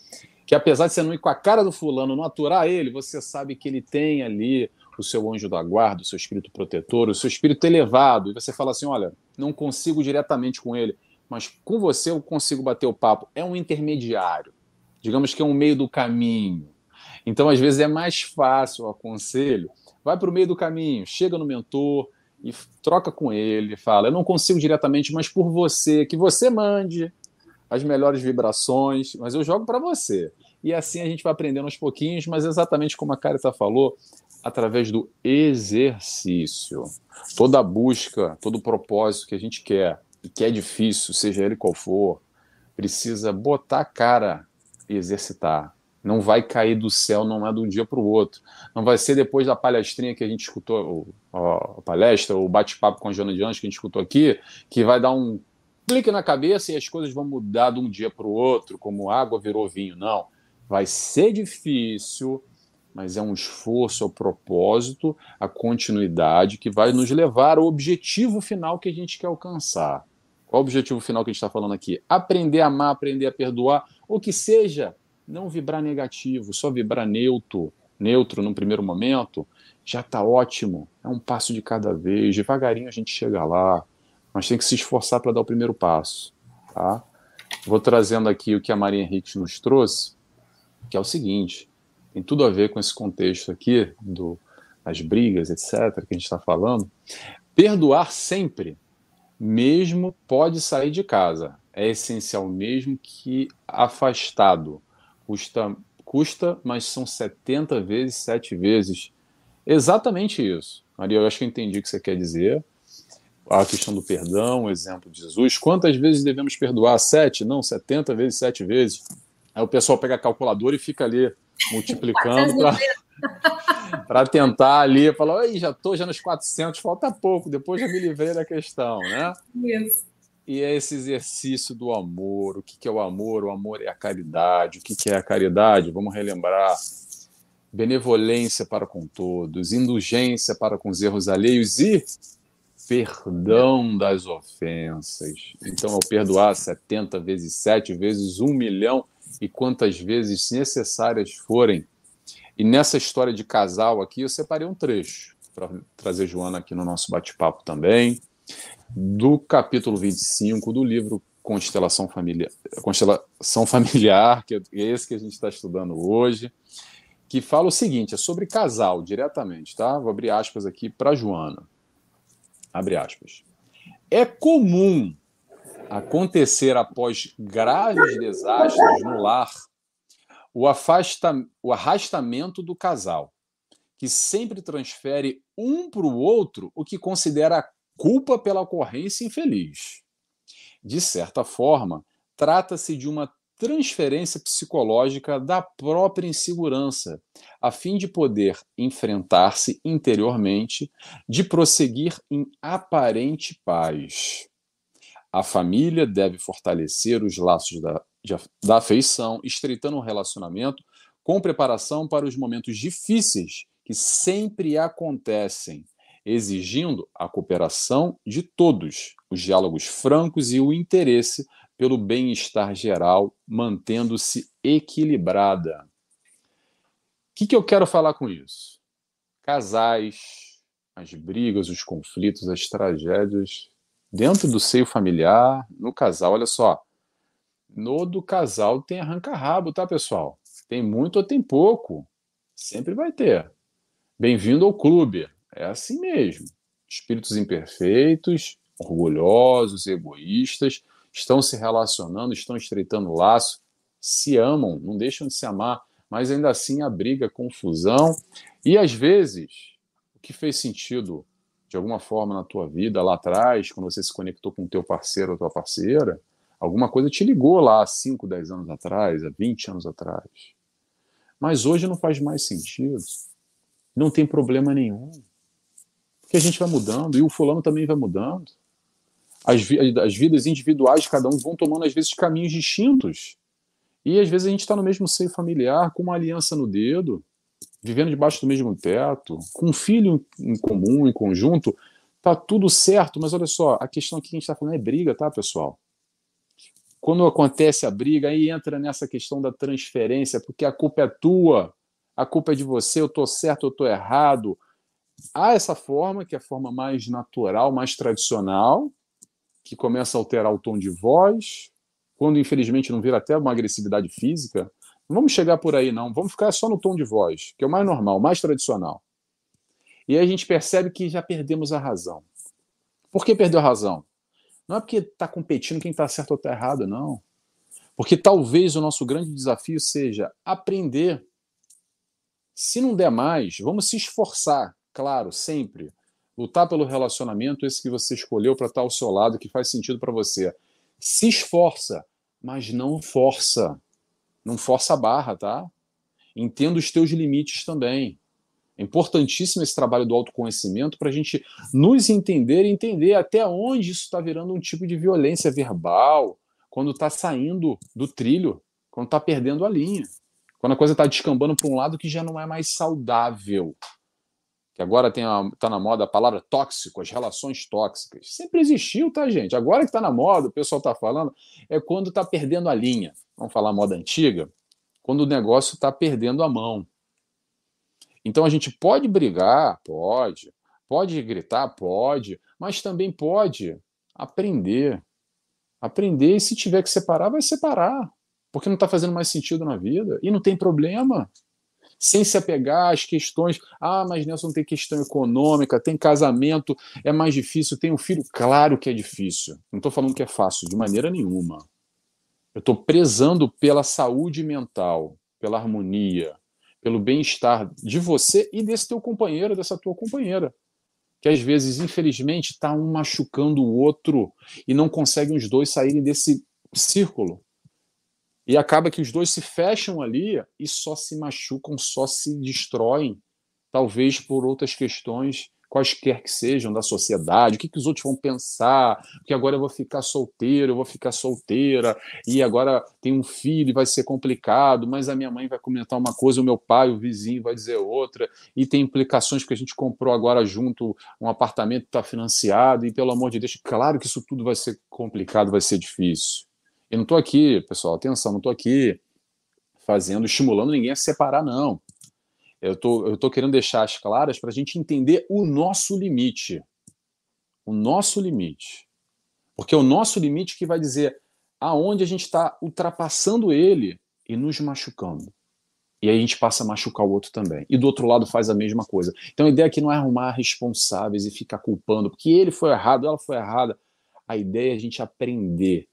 que apesar de você não ir com a cara do fulano, não aturar ele, você sabe que ele tem ali o seu anjo da guarda, o seu espírito protetor, o seu espírito elevado, e você fala assim: olha, não consigo diretamente com ele, mas com você eu consigo bater o papo. É um intermediário, digamos que é um meio do caminho. Então, às vezes, é mais fácil o aconselho. Vai para o meio do caminho, chega no mentor, e troca com ele, fala: Eu não consigo diretamente, mas por você, que você mande as melhores vibrações, mas eu jogo para você. E assim a gente vai aprendendo aos pouquinhos, mas exatamente como a Carita falou, através do exercício. Toda busca, todo propósito que a gente quer, e que é difícil, seja ele qual for, precisa botar a cara e exercitar. Não vai cair do céu, não é de um dia para o outro. Não vai ser depois da palestrinha que a gente escutou, a palestra, o bate-papo com a Joana de Anjos que a gente escutou aqui, que vai dar um clique na cabeça e as coisas vão mudar de um dia para o outro, como água virou vinho. Não. Vai ser difícil, mas é um esforço, é o propósito, a continuidade que vai nos levar ao objetivo final que a gente quer alcançar. Qual o objetivo final que a gente está falando aqui? Aprender a amar, aprender a perdoar, ou que seja não vibrar negativo, só vibrar neutro, neutro no primeiro momento, já está ótimo. É um passo de cada vez, devagarinho a gente chega lá, mas tem que se esforçar para dar o primeiro passo. Tá? Vou trazendo aqui o que a Maria Henrique nos trouxe, que é o seguinte: tem tudo a ver com esse contexto aqui do, das brigas, etc., que a gente está falando. Perdoar sempre, mesmo pode sair de casa. É essencial mesmo que afastado custa, custa, mas são 70 vezes, 7 vezes. Exatamente isso. Maria, eu acho que eu entendi o que você quer dizer. A questão do perdão, o exemplo de Jesus. Quantas vezes devemos perdoar? Sete? Não, 70 vezes, sete vezes. Aí o pessoal pega a calculadora e fica ali multiplicando para tentar ali, falar, já estou já nos 400, falta pouco, depois já me livrei da questão, né? Isso. E é esse exercício do amor. O que é o amor? O amor é a caridade. O que é a caridade? Vamos relembrar. Benevolência para com todos, indulgência para com os erros alheios e perdão das ofensas. Então, ao perdoar 70 vezes 7 vezes 1 milhão e quantas vezes necessárias forem. E nessa história de casal aqui, eu separei um trecho para trazer Joana aqui no nosso bate-papo também do capítulo 25 do livro Constelação Familiar, Constelação Familiar, que é esse que a gente está estudando hoje, que fala o seguinte: é sobre casal diretamente, tá? Vou abrir aspas aqui para Joana. Abre aspas. É comum acontecer após graves desastres no lar o, afasta, o arrastamento do casal, que sempre transfere um para o outro o que considera culpa pela ocorrência infeliz. De certa forma, trata-se de uma transferência psicológica da própria insegurança, a fim de poder enfrentar-se interiormente, de prosseguir em aparente paz. A família deve fortalecer os laços da, da afeição, estreitando o relacionamento com preparação para os momentos difíceis que sempre acontecem exigindo a cooperação de todos, os diálogos francos e o interesse pelo bem-estar geral, mantendo-se equilibrada. O que, que eu quero falar com isso? Casais, as brigas, os conflitos, as tragédias dentro do seio familiar, no casal, olha só. No do casal tem arranca-rabo, tá, pessoal? Tem muito ou tem pouco. Sempre vai ter. Bem-vindo ao clube. É assim mesmo. Espíritos imperfeitos, orgulhosos, egoístas, estão se relacionando, estão estreitando laço, se amam, não deixam de se amar, mas ainda assim a briga, a confusão. E às vezes, o que fez sentido de alguma forma na tua vida lá atrás, quando você se conectou com o teu parceiro ou tua parceira, alguma coisa te ligou lá há 5, 10 anos atrás, há 20 anos atrás. Mas hoje não faz mais sentido. Não tem problema nenhum que a gente vai mudando e o fulano também vai mudando. As, as vidas individuais de cada um vão tomando, às vezes, caminhos distintos. E às vezes a gente está no mesmo seio familiar, com uma aliança no dedo, vivendo debaixo do mesmo teto, com um filho em comum, em conjunto, tá tudo certo, mas olha só, a questão aqui que a gente está falando é briga, tá, pessoal? Quando acontece a briga, aí entra nessa questão da transferência, porque a culpa é tua, a culpa é de você, eu tô certo, eu tô errado, há essa forma, que é a forma mais natural, mais tradicional, que começa a alterar o tom de voz, quando infelizmente não vira até uma agressividade física. Não vamos chegar por aí, não. Vamos ficar só no tom de voz, que é o mais normal, o mais tradicional. E aí a gente percebe que já perdemos a razão. Por que perdeu a razão? Não é porque está competindo quem está certo ou está errado, não. Porque talvez o nosso grande desafio seja aprender. Se não der mais, vamos se esforçar claro, sempre. Lutar pelo relacionamento, esse que você escolheu para estar ao seu lado, que faz sentido para você. Se esforça, mas não força. Não força a barra, tá? Entenda os teus limites também. É importantíssimo esse trabalho do autoconhecimento para a gente nos entender e entender até onde isso está virando um tipo de violência verbal, quando está saindo do trilho, quando está perdendo a linha, quando a coisa está descambando para um lado que já não é mais saudável. Que agora está na moda a palavra tóxico, as relações tóxicas. Sempre existiu, tá, gente? Agora que está na moda, o pessoal está falando, é quando está perdendo a linha. Vamos falar moda antiga? Quando o negócio está perdendo a mão. Então a gente pode brigar, pode, pode gritar, pode, mas também pode aprender. Aprender e se tiver que separar, vai separar, porque não está fazendo mais sentido na vida e não tem problema. Sem se apegar às questões, ah, mas Nelson tem questão econômica, tem casamento, é mais difícil, tem um filho. Claro que é difícil. Não estou falando que é fácil, de maneira nenhuma. Eu estou prezando pela saúde mental, pela harmonia, pelo bem-estar de você e desse teu companheiro, dessa tua companheira. Que às vezes, infelizmente, está um machucando o outro e não conseguem os dois saírem desse círculo. E acaba que os dois se fecham ali e só se machucam, só se destroem, talvez por outras questões quaisquer que sejam da sociedade, o que, que os outros vão pensar, que agora eu vou ficar solteiro, eu vou ficar solteira, e agora tem um filho e vai ser complicado, mas a minha mãe vai comentar uma coisa, o meu pai, o vizinho vai dizer outra, e tem implicações porque a gente comprou agora junto um apartamento que está financiado, e pelo amor de Deus, claro que isso tudo vai ser complicado, vai ser difícil. Eu não estou aqui, pessoal, atenção, não estou aqui fazendo, estimulando ninguém a se separar, não. Eu tô, eu tô querendo deixar as claras para a gente entender o nosso limite. O nosso limite. Porque é o nosso limite que vai dizer aonde a gente está ultrapassando ele e nos machucando. E aí a gente passa a machucar o outro também. E do outro lado faz a mesma coisa. Então a ideia aqui não é arrumar responsáveis e ficar culpando, porque ele foi errado, ela foi errada. A ideia é a gente aprender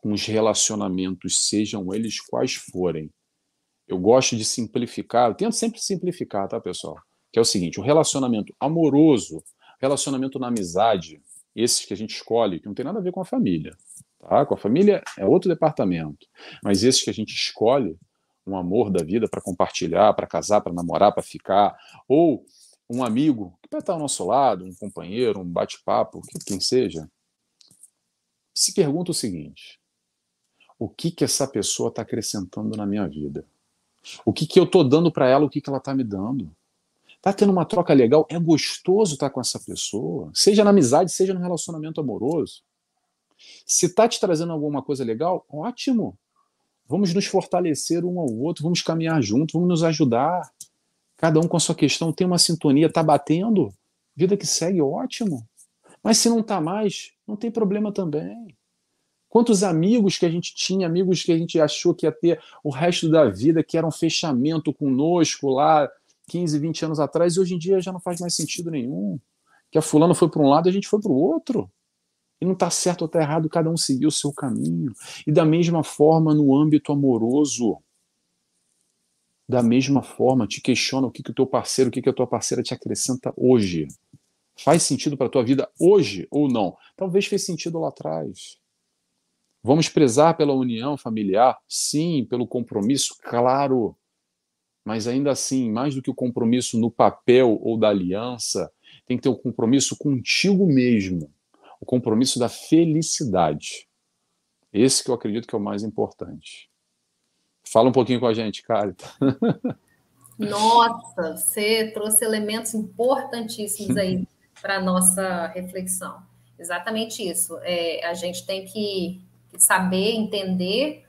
com os relacionamentos, sejam eles quais forem, eu gosto de simplificar, eu tento sempre simplificar, tá, pessoal? Que é o seguinte: o relacionamento amoroso, relacionamento na amizade, esses que a gente escolhe, que não tem nada a ver com a família, tá? Com a família é outro departamento, mas esses que a gente escolhe, um amor da vida para compartilhar, para casar, para namorar, para ficar, ou um amigo que vai estar ao nosso lado, um companheiro, um bate-papo, quem seja, se pergunta o seguinte: o que que essa pessoa está acrescentando na minha vida? O que, que eu tô dando para ela, o que, que ela tá me dando. Tá tendo uma troca legal, é gostoso estar tá com essa pessoa, seja na amizade, seja no relacionamento amoroso. Se tá te trazendo alguma coisa legal, ótimo. Vamos nos fortalecer um ao outro, vamos caminhar junto, vamos nos ajudar. Cada um com a sua questão, tem uma sintonia, tá batendo, vida que segue, ótimo. Mas se não tá mais, não tem problema também. Quantos amigos que a gente tinha, amigos que a gente achou que ia ter o resto da vida, que era um fechamento conosco lá 15, 20 anos atrás, e hoje em dia já não faz mais sentido nenhum. Que a fulano foi para um lado e a gente foi para o outro. E não está certo ou está errado, cada um seguiu o seu caminho. E da mesma forma no âmbito amoroso. Da mesma forma, te questiona o que, que o teu parceiro, o que, que a tua parceira te acrescenta hoje. Faz sentido para a tua vida hoje ou não? Talvez fez sentido lá atrás. Vamos prezar pela união familiar? Sim, pelo compromisso, claro. Mas ainda assim, mais do que o compromisso no papel ou da aliança, tem que ter o um compromisso contigo mesmo, o compromisso da felicidade. Esse que eu acredito que é o mais importante. Fala um pouquinho com a gente, Carita. Nossa, você trouxe elementos importantíssimos aí para a nossa reflexão. Exatamente isso. É, a gente tem que saber entender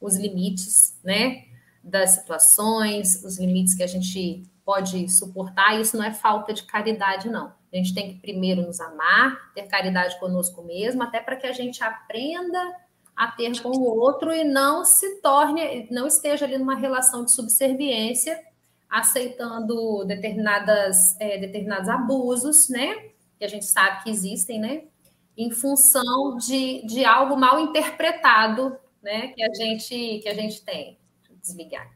os limites, né, das situações, os limites que a gente pode suportar. Isso não é falta de caridade, não. A gente tem que primeiro nos amar, ter caridade conosco mesmo, até para que a gente aprenda a ter com o outro e não se torne, não esteja ali numa relação de subserviência, aceitando determinadas, é, determinados abusos, né? Que a gente sabe que existem, né? Em função de, de algo mal interpretado né, que, a gente, que a gente tem. Deixa eu desligar.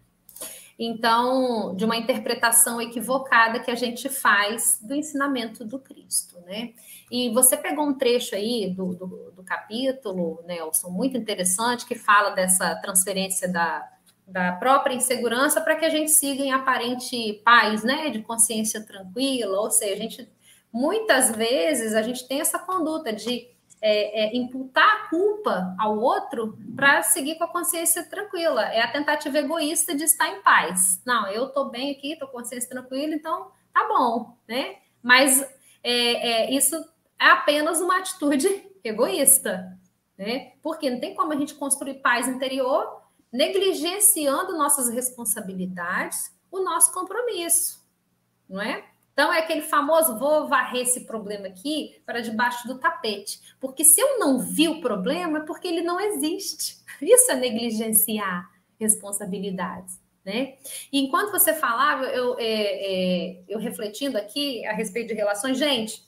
então, de uma interpretação equivocada que a gente faz do ensinamento do Cristo, né? E você pegou um trecho aí do, do, do capítulo, Nelson, muito interessante, que fala dessa transferência da, da própria insegurança para que a gente siga em aparente paz, né? De consciência tranquila, ou seja, a gente muitas vezes a gente tem essa conduta de é, é, imputar a culpa ao outro para seguir com a consciência tranquila. É a tentativa egoísta de estar em paz. Não, eu estou bem aqui, estou com consciência tranquila, então tá bom, né? Mas é, é, isso é apenas uma atitude egoísta, né? Porque não tem como a gente construir paz interior negligenciando nossas responsabilidades, o nosso compromisso, não é? Então, é aquele famoso: vou varrer esse problema aqui para debaixo do tapete. Porque se eu não vi o problema, é porque ele não existe. Isso é negligenciar responsabilidades. Né? E enquanto você falava, eu, é, é, eu refletindo aqui a respeito de relações, gente,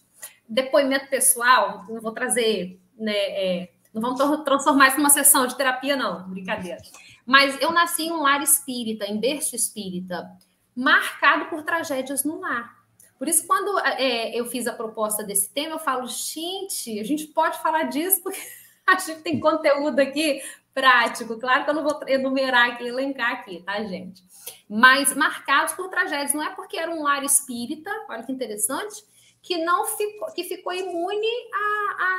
depoimento pessoal, não vou trazer, né, é, não vamos transformar isso numa sessão de terapia, não, brincadeira. Mas eu nasci em um lar espírita, em berço espírita, marcado por tragédias no lar. Por isso, quando é, eu fiz a proposta desse tema, eu falo, gente, a gente pode falar disso, porque a gente tem conteúdo aqui prático. Claro que eu não vou enumerar aqui, elencar aqui, tá, gente? Mas marcados por tragédias. Não é porque era um lar espírita, olha que interessante, que não ficou, que ficou imune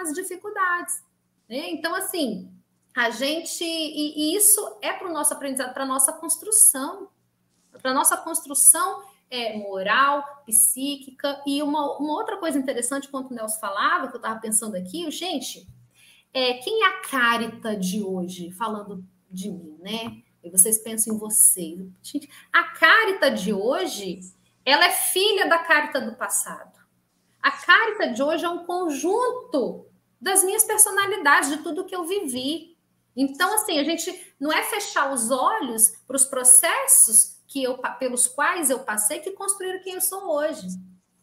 às dificuldades. Né? Então, assim, a gente. E, e isso é para o nosso aprendizado, para a nossa construção. Para a nossa construção é, moral, psíquica. E uma, uma outra coisa interessante, quando o Nelson falava, que eu estava pensando aqui, gente, é, quem é a carita de hoje, falando de mim, né? E vocês pensam em vocês. A carita de hoje, ela é filha da carita do passado. A carita de hoje é um conjunto das minhas personalidades, de tudo que eu vivi. Então, assim, a gente não é fechar os olhos para os processos que eu, pelos quais eu passei que construíram quem eu sou hoje,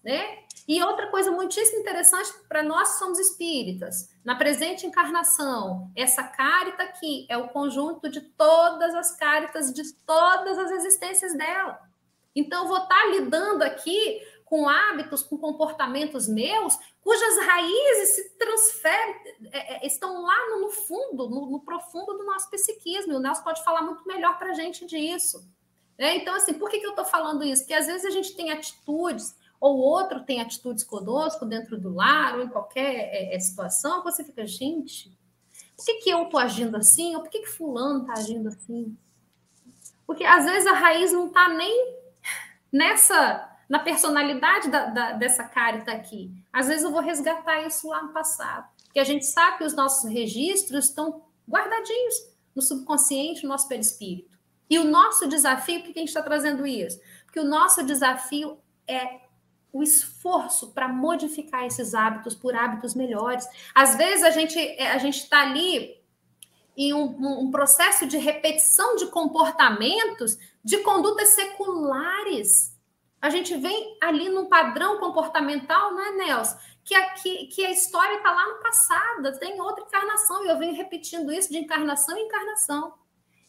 né? E outra coisa muitíssimo interessante para nós somos espíritas, na presente encarnação, essa carita aqui é o conjunto de todas as caritas de todas as existências dela. Então, vou estar tá lidando aqui com hábitos, com comportamentos meus, cujas raízes se transferem, é, é, estão lá no, no fundo, no, no, profundo do nosso psiquismo. E o Nelson pode falar muito melhor para a gente disso. Né? Então, assim, por que, que eu estou falando isso? Porque às vezes a gente tem atitudes, ou outro tem atitudes conosco dentro do lar, ou em qualquer é, é situação, você fica, gente, por que, que eu estou agindo assim? Ou por que, que fulano está agindo assim? Porque às vezes a raiz não está nem nessa na personalidade da, da, dessa carta aqui. Às vezes eu vou resgatar isso lá no passado. Porque a gente sabe que os nossos registros estão guardadinhos no subconsciente, no nosso perispírito. E o nosso desafio, por que a gente está trazendo isso? Porque o nosso desafio é o esforço para modificar esses hábitos por hábitos melhores. Às vezes a gente a gente está ali em um, um, processo de repetição de comportamentos de condutas seculares. A gente vem ali num padrão comportamental, não é, Nelson? Que a, que, que a história está lá no passado, tem outra encarnação, e eu venho repetindo isso de encarnação em encarnação.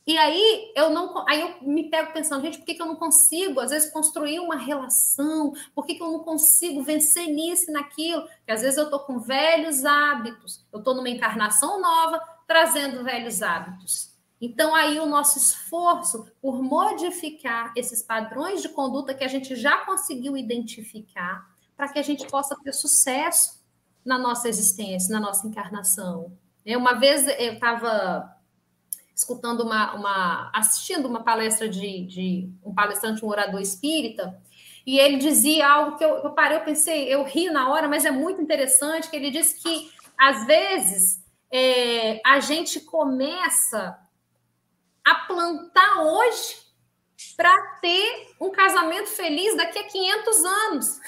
E aí eu não, aí eu me pego pensando, gente, por que, que eu não consigo, às vezes, construir uma relação? Por que, que eu não consigo vencer nisso e naquilo? Porque às vezes eu estou com velhos hábitos, eu estou numa encarnação nova, trazendo velhos hábitos. Então, aí o nosso esforço por modificar esses padrões de conduta que a gente já conseguiu identificar, para que a gente possa ter sucesso na nossa existência, na nossa encarnação. Uma vez eu estava escutando uma, uma assistindo uma palestra de, de, um palestrante, um orador espírita, e ele dizia algo que eu, eu parei, eu pensei, eu ri na hora, mas é muito interessante, que ele disse que às vezes é, a gente começa a plantar hoje para ter um casamento feliz daqui a 500 anos.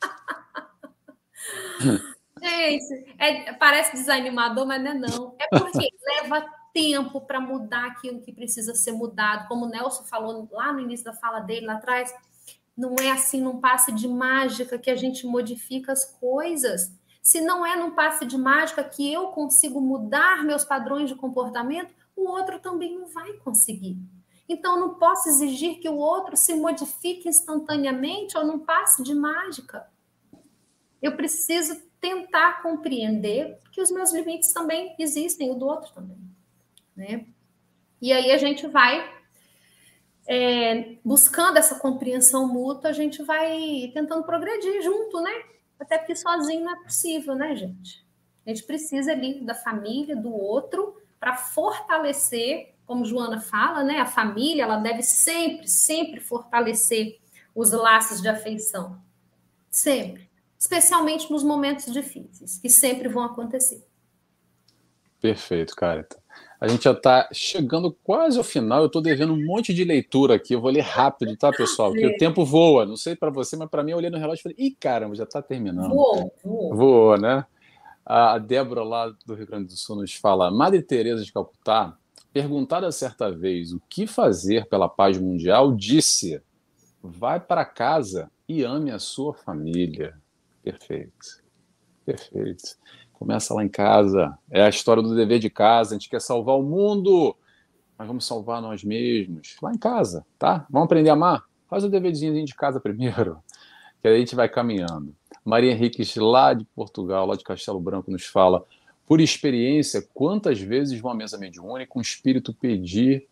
Gente, é, parece desanimador, mas não é não. É porque leva tempo para mudar aquilo que precisa ser mudado. Como o Nelson falou lá no início da fala dele, lá atrás, não é assim num passe de mágica que a gente modifica as coisas. Se não é num passe de mágica que eu consigo mudar meus padrões de comportamento, o outro também não vai conseguir. Então, não posso exigir que o outro se modifique instantaneamente ou não passe de mágica. Eu preciso tentar compreender que os meus limites também existem, o do outro também. Né? E aí a gente vai é, buscando essa compreensão mútua, a gente vai tentando progredir junto, né? Até porque sozinho não é possível, né, gente? A gente precisa ali da família, do outro, para fortalecer, como Joana fala, né? A família, ela deve sempre, sempre fortalecer os laços de afeição. Sempre. Especialmente nos momentos difíceis, que sempre vão acontecer. Perfeito, Carita. A gente já está chegando quase ao final. Eu estou devendo um monte de leitura aqui. Eu vou ler rápido, tá, pessoal? Porque o tempo voa. Não sei para você, mas para mim, eu olhei no relógio e falei: ih, caramba, já está terminando. Voou, voou. Voou, né? A Débora, lá do Rio Grande do Sul, nos fala: Madre Teresa de Calcutá, perguntada certa vez o que fazer pela paz mundial, disse: vai para casa e ame a sua família. Perfeito. Perfeito. Começa lá em casa. É a história do dever de casa. A gente quer salvar o mundo, mas vamos salvar nós mesmos. Lá em casa, tá? Vamos aprender a amar? Faz o deverzinho de casa primeiro, que aí a gente vai caminhando. Maria Henriques, lá de Portugal, lá de Castelo Branco, nos fala: por experiência, quantas vezes uma mesa mediúnica um espírito pedir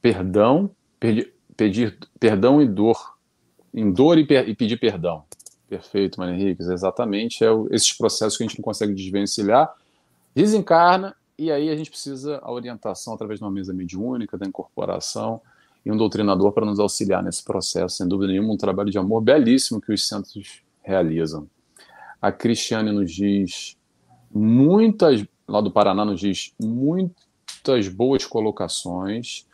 perdão, pedir, pedir perdão e dor, em dor e, per, e pedir perdão. Perfeito, Maria Henrique, exatamente. É esses processos que a gente não consegue desvencilhar, desencarna, e aí a gente precisa a orientação através de uma mesa mediúnica, da incorporação, e um doutrinador para nos auxiliar nesse processo. Sem dúvida nenhuma, um trabalho de amor belíssimo que os centros realizam. A Cristiane nos diz muitas, lá do Paraná, nos diz muitas boas colocações.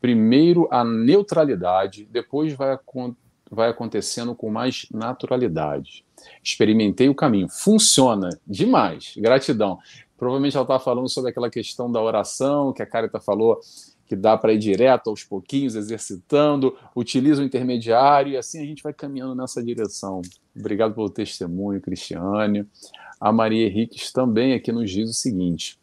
Primeiro, a neutralidade, depois vai acontecer vai acontecendo com mais naturalidade. Experimentei o caminho, funciona demais. Gratidão. Provavelmente ela estava falando sobre aquela questão da oração, que a Carita falou que dá para ir direto aos pouquinhos, exercitando, utiliza o intermediário, e assim a gente vai caminhando nessa direção. Obrigado pelo testemunho, Cristiane. A Maria Henriques também aqui nos diz o seguinte: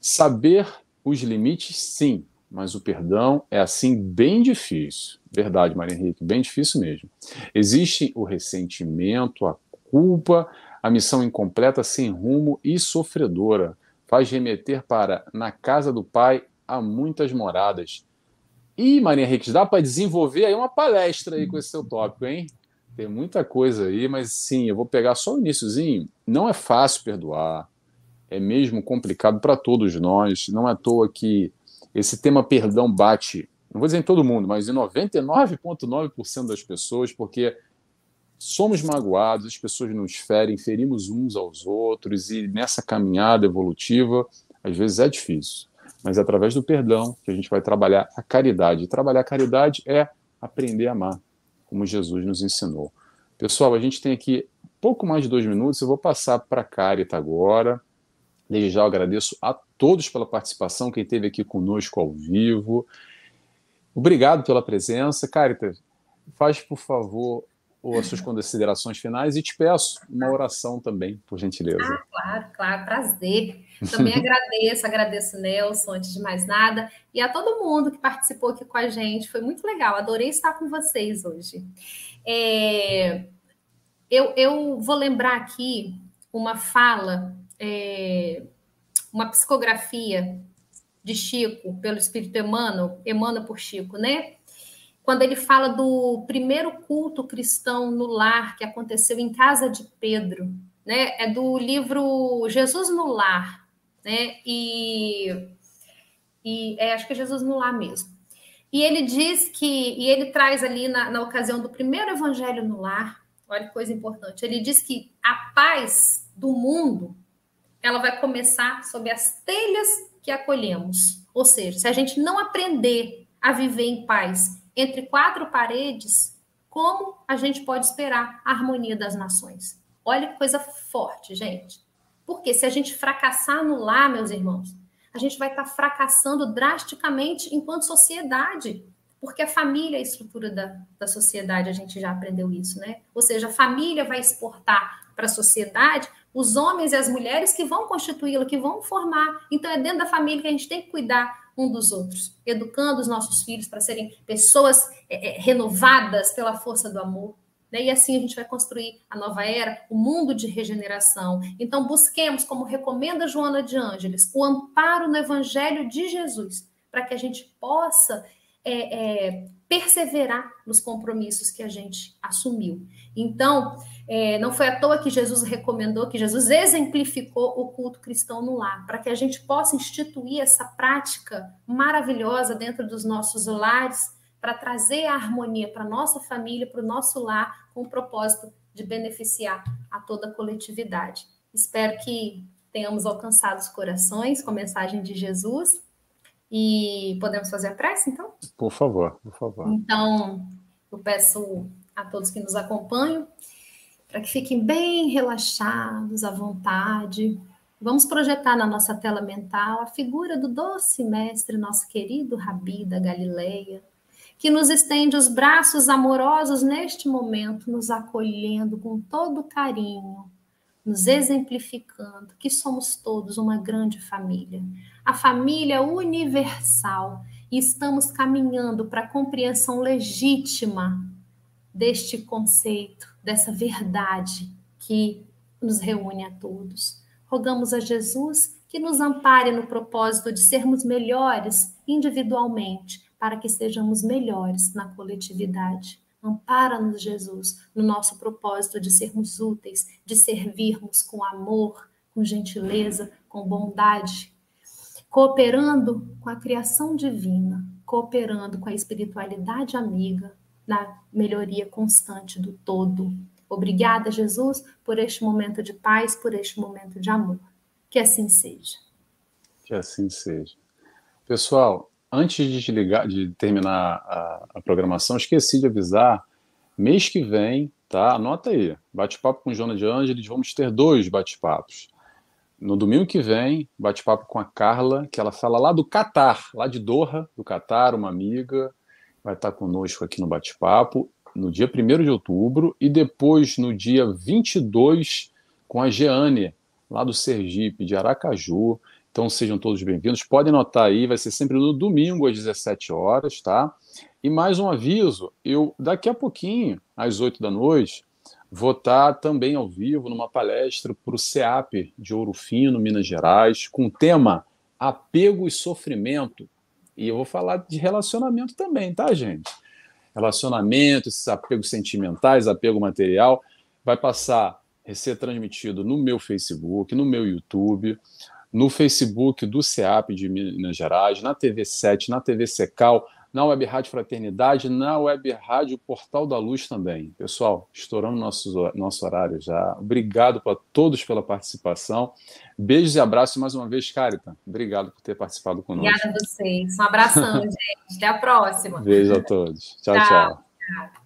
saber os limites, sim, mas o perdão é assim bem difícil. Verdade, Maria Henrique, bem difícil mesmo. Existe o ressentimento, a culpa, a missão incompleta, sem rumo e sofredora. Faz remeter para na casa do Pai há muitas moradas. E, Maria Henrique, dá para desenvolver aí uma palestra aí com esse seu tópico, hein? Tem muita coisa aí, mas sim, eu vou pegar só o iníciozinho. Não é fácil perdoar. É mesmo complicado para todos nós. Não é à toa que esse tema perdão bate, não vou dizer em todo mundo, mas em 99,9% das pessoas, porque somos magoados, as pessoas nos ferem, ferimos uns aos outros, e nessa caminhada evolutiva, às vezes é difícil. Mas é através do perdão que a gente vai trabalhar a caridade. E trabalhar a caridade é aprender a amar, como Jesus nos ensinou. Pessoal, a gente tem aqui pouco mais de dois minutos, eu vou passar para a Carita agora. Desde já agradeço a todos pela participação, quem esteve aqui conosco ao vivo. Obrigado pela presença. Carita, faz, por favor, as suas considerações finais e te peço uma oração também, por gentileza. Ah, claro, claro, prazer. Também agradeço, agradeço Nelson, antes de mais nada, e a todo mundo que participou aqui com a gente. Foi muito legal, adorei estar com vocês hoje. É, eu, eu vou lembrar aqui uma fala é, uma psicografia de Chico pelo Espírito Emmanuel, Emmanuel por Chico, né? Quando ele fala do primeiro culto cristão no lar que aconteceu em casa de Pedro, né? É do livro Jesus no Lar, né? E, e é, acho que é Jesus no Lar mesmo. E ele diz que, e ele traz ali na, na ocasião do primeiro evangelho no lar, olha que coisa importante, ele diz que a paz do mundo ela vai começar sob as telhas que acolhemos. Ou seja, se a gente não aprender a viver em paz entre quatro paredes, como a gente pode esperar a harmonia das nações? Olha que coisa forte, gente. Porque se a gente fracassar no lar, meus irmãos, a gente vai estar fracassando drasticamente enquanto sociedade. Porque a família é a estrutura da, da sociedade, a gente já aprendeu isso, né? Ou seja, a família vai exportar para a sociedade os homens e as mulheres que vão constituí-la, que vão formar. Então, é dentro da família que a gente tem que cuidar um dos outros, educando os nossos filhos para serem pessoas é, é, renovadas pela força do amor. Né? E assim a gente vai construir a nova era, o mundo de regeneração. Então, busquemos, como recomenda Joana de Ângeles, o amparo no Evangelho de Jesus, para que a gente possa é, é, perseverar nos compromissos que a gente assumiu. Então, é, não foi à toa que Jesus recomendou, que Jesus exemplificou o culto cristão no lar, para que a gente possa instituir essa prática maravilhosa dentro dos nossos lares, para trazer a harmonia para nossa família, para o nosso lar, com o propósito de beneficiar a toda a coletividade. Espero que tenhamos alcançado os corações com a mensagem de Jesus e podemos fazer a prece, então? Por favor, por favor. Então, eu peço a todos que nos acompanham para que fiquem bem relaxados, à vontade. Vamos projetar na nossa tela mental a figura do doce mestre, nosso querido Rabi da Galileia, que nos estende os braços amorosos neste momento, nos acolhendo com todo carinho, nos exemplificando que somos todos uma grande família, a família universal, e estamos caminhando para a compreensão legítima deste conceito, dessa verdade que nos reúne a todos. Rogamos a Jesus que nos ampare no propósito de sermos melhores individualmente, para que sejamos melhores na coletividade. Ampara-nos, Jesus, no nosso propósito de sermos úteis, de servirmos com amor, com gentileza, com bondade, cooperando com a criação divina, cooperando com a espiritualidade amiga na melhoria constante do todo. Obrigada, Jesus, por este momento de paz, por este momento de amor. Que assim seja. Que assim seja. Pessoal, antes de desligar, de terminar a, a, programação, esqueci de avisar. Mês que vem, tá? Anota aí. Bate-papo com Jona de Ângeles. Vamos ter dois bate-papos. No domingo que vem, bate-papo com a Carla, que ela fala lá do Catar, lá de Doha, do Catar, uma amiga, vai estar conosco aqui no bate-papo, no dia 1 de outubro, e depois no dia 22 com a Jeane, lá do Sergipe, de Aracaju. Então sejam todos bem-vindos. Podem notar aí, vai ser sempre no domingo às 17 horas, tá? E mais um aviso, eu daqui a pouquinho, às 8 da noite, vou estar também ao vivo numa palestra para o CEAP de Ouro Fino, Minas Gerais, com o tema apego e sofrimento. E eu vou falar de relacionamento também, tá, gente? Relacionamento, esses apegos sentimentais, apego material, vai passar a ser transmitido no meu Facebook, no meu YouTube no Facebook do CEAP de Minas Gerais, na TV 7, na TV Secal, na Web Rádio Fraternidade, na Web Rádio Portal da Luz também. Pessoal, estourando nosso, nosso horário já. Obrigado a todos pela participação. Beijos e abraços mais uma vez, Carita. Obrigado por ter participado conosco. Obrigada a vocês. Um abração, gente. Até a próxima. Beijo a todos. tchau. tchau. tchau.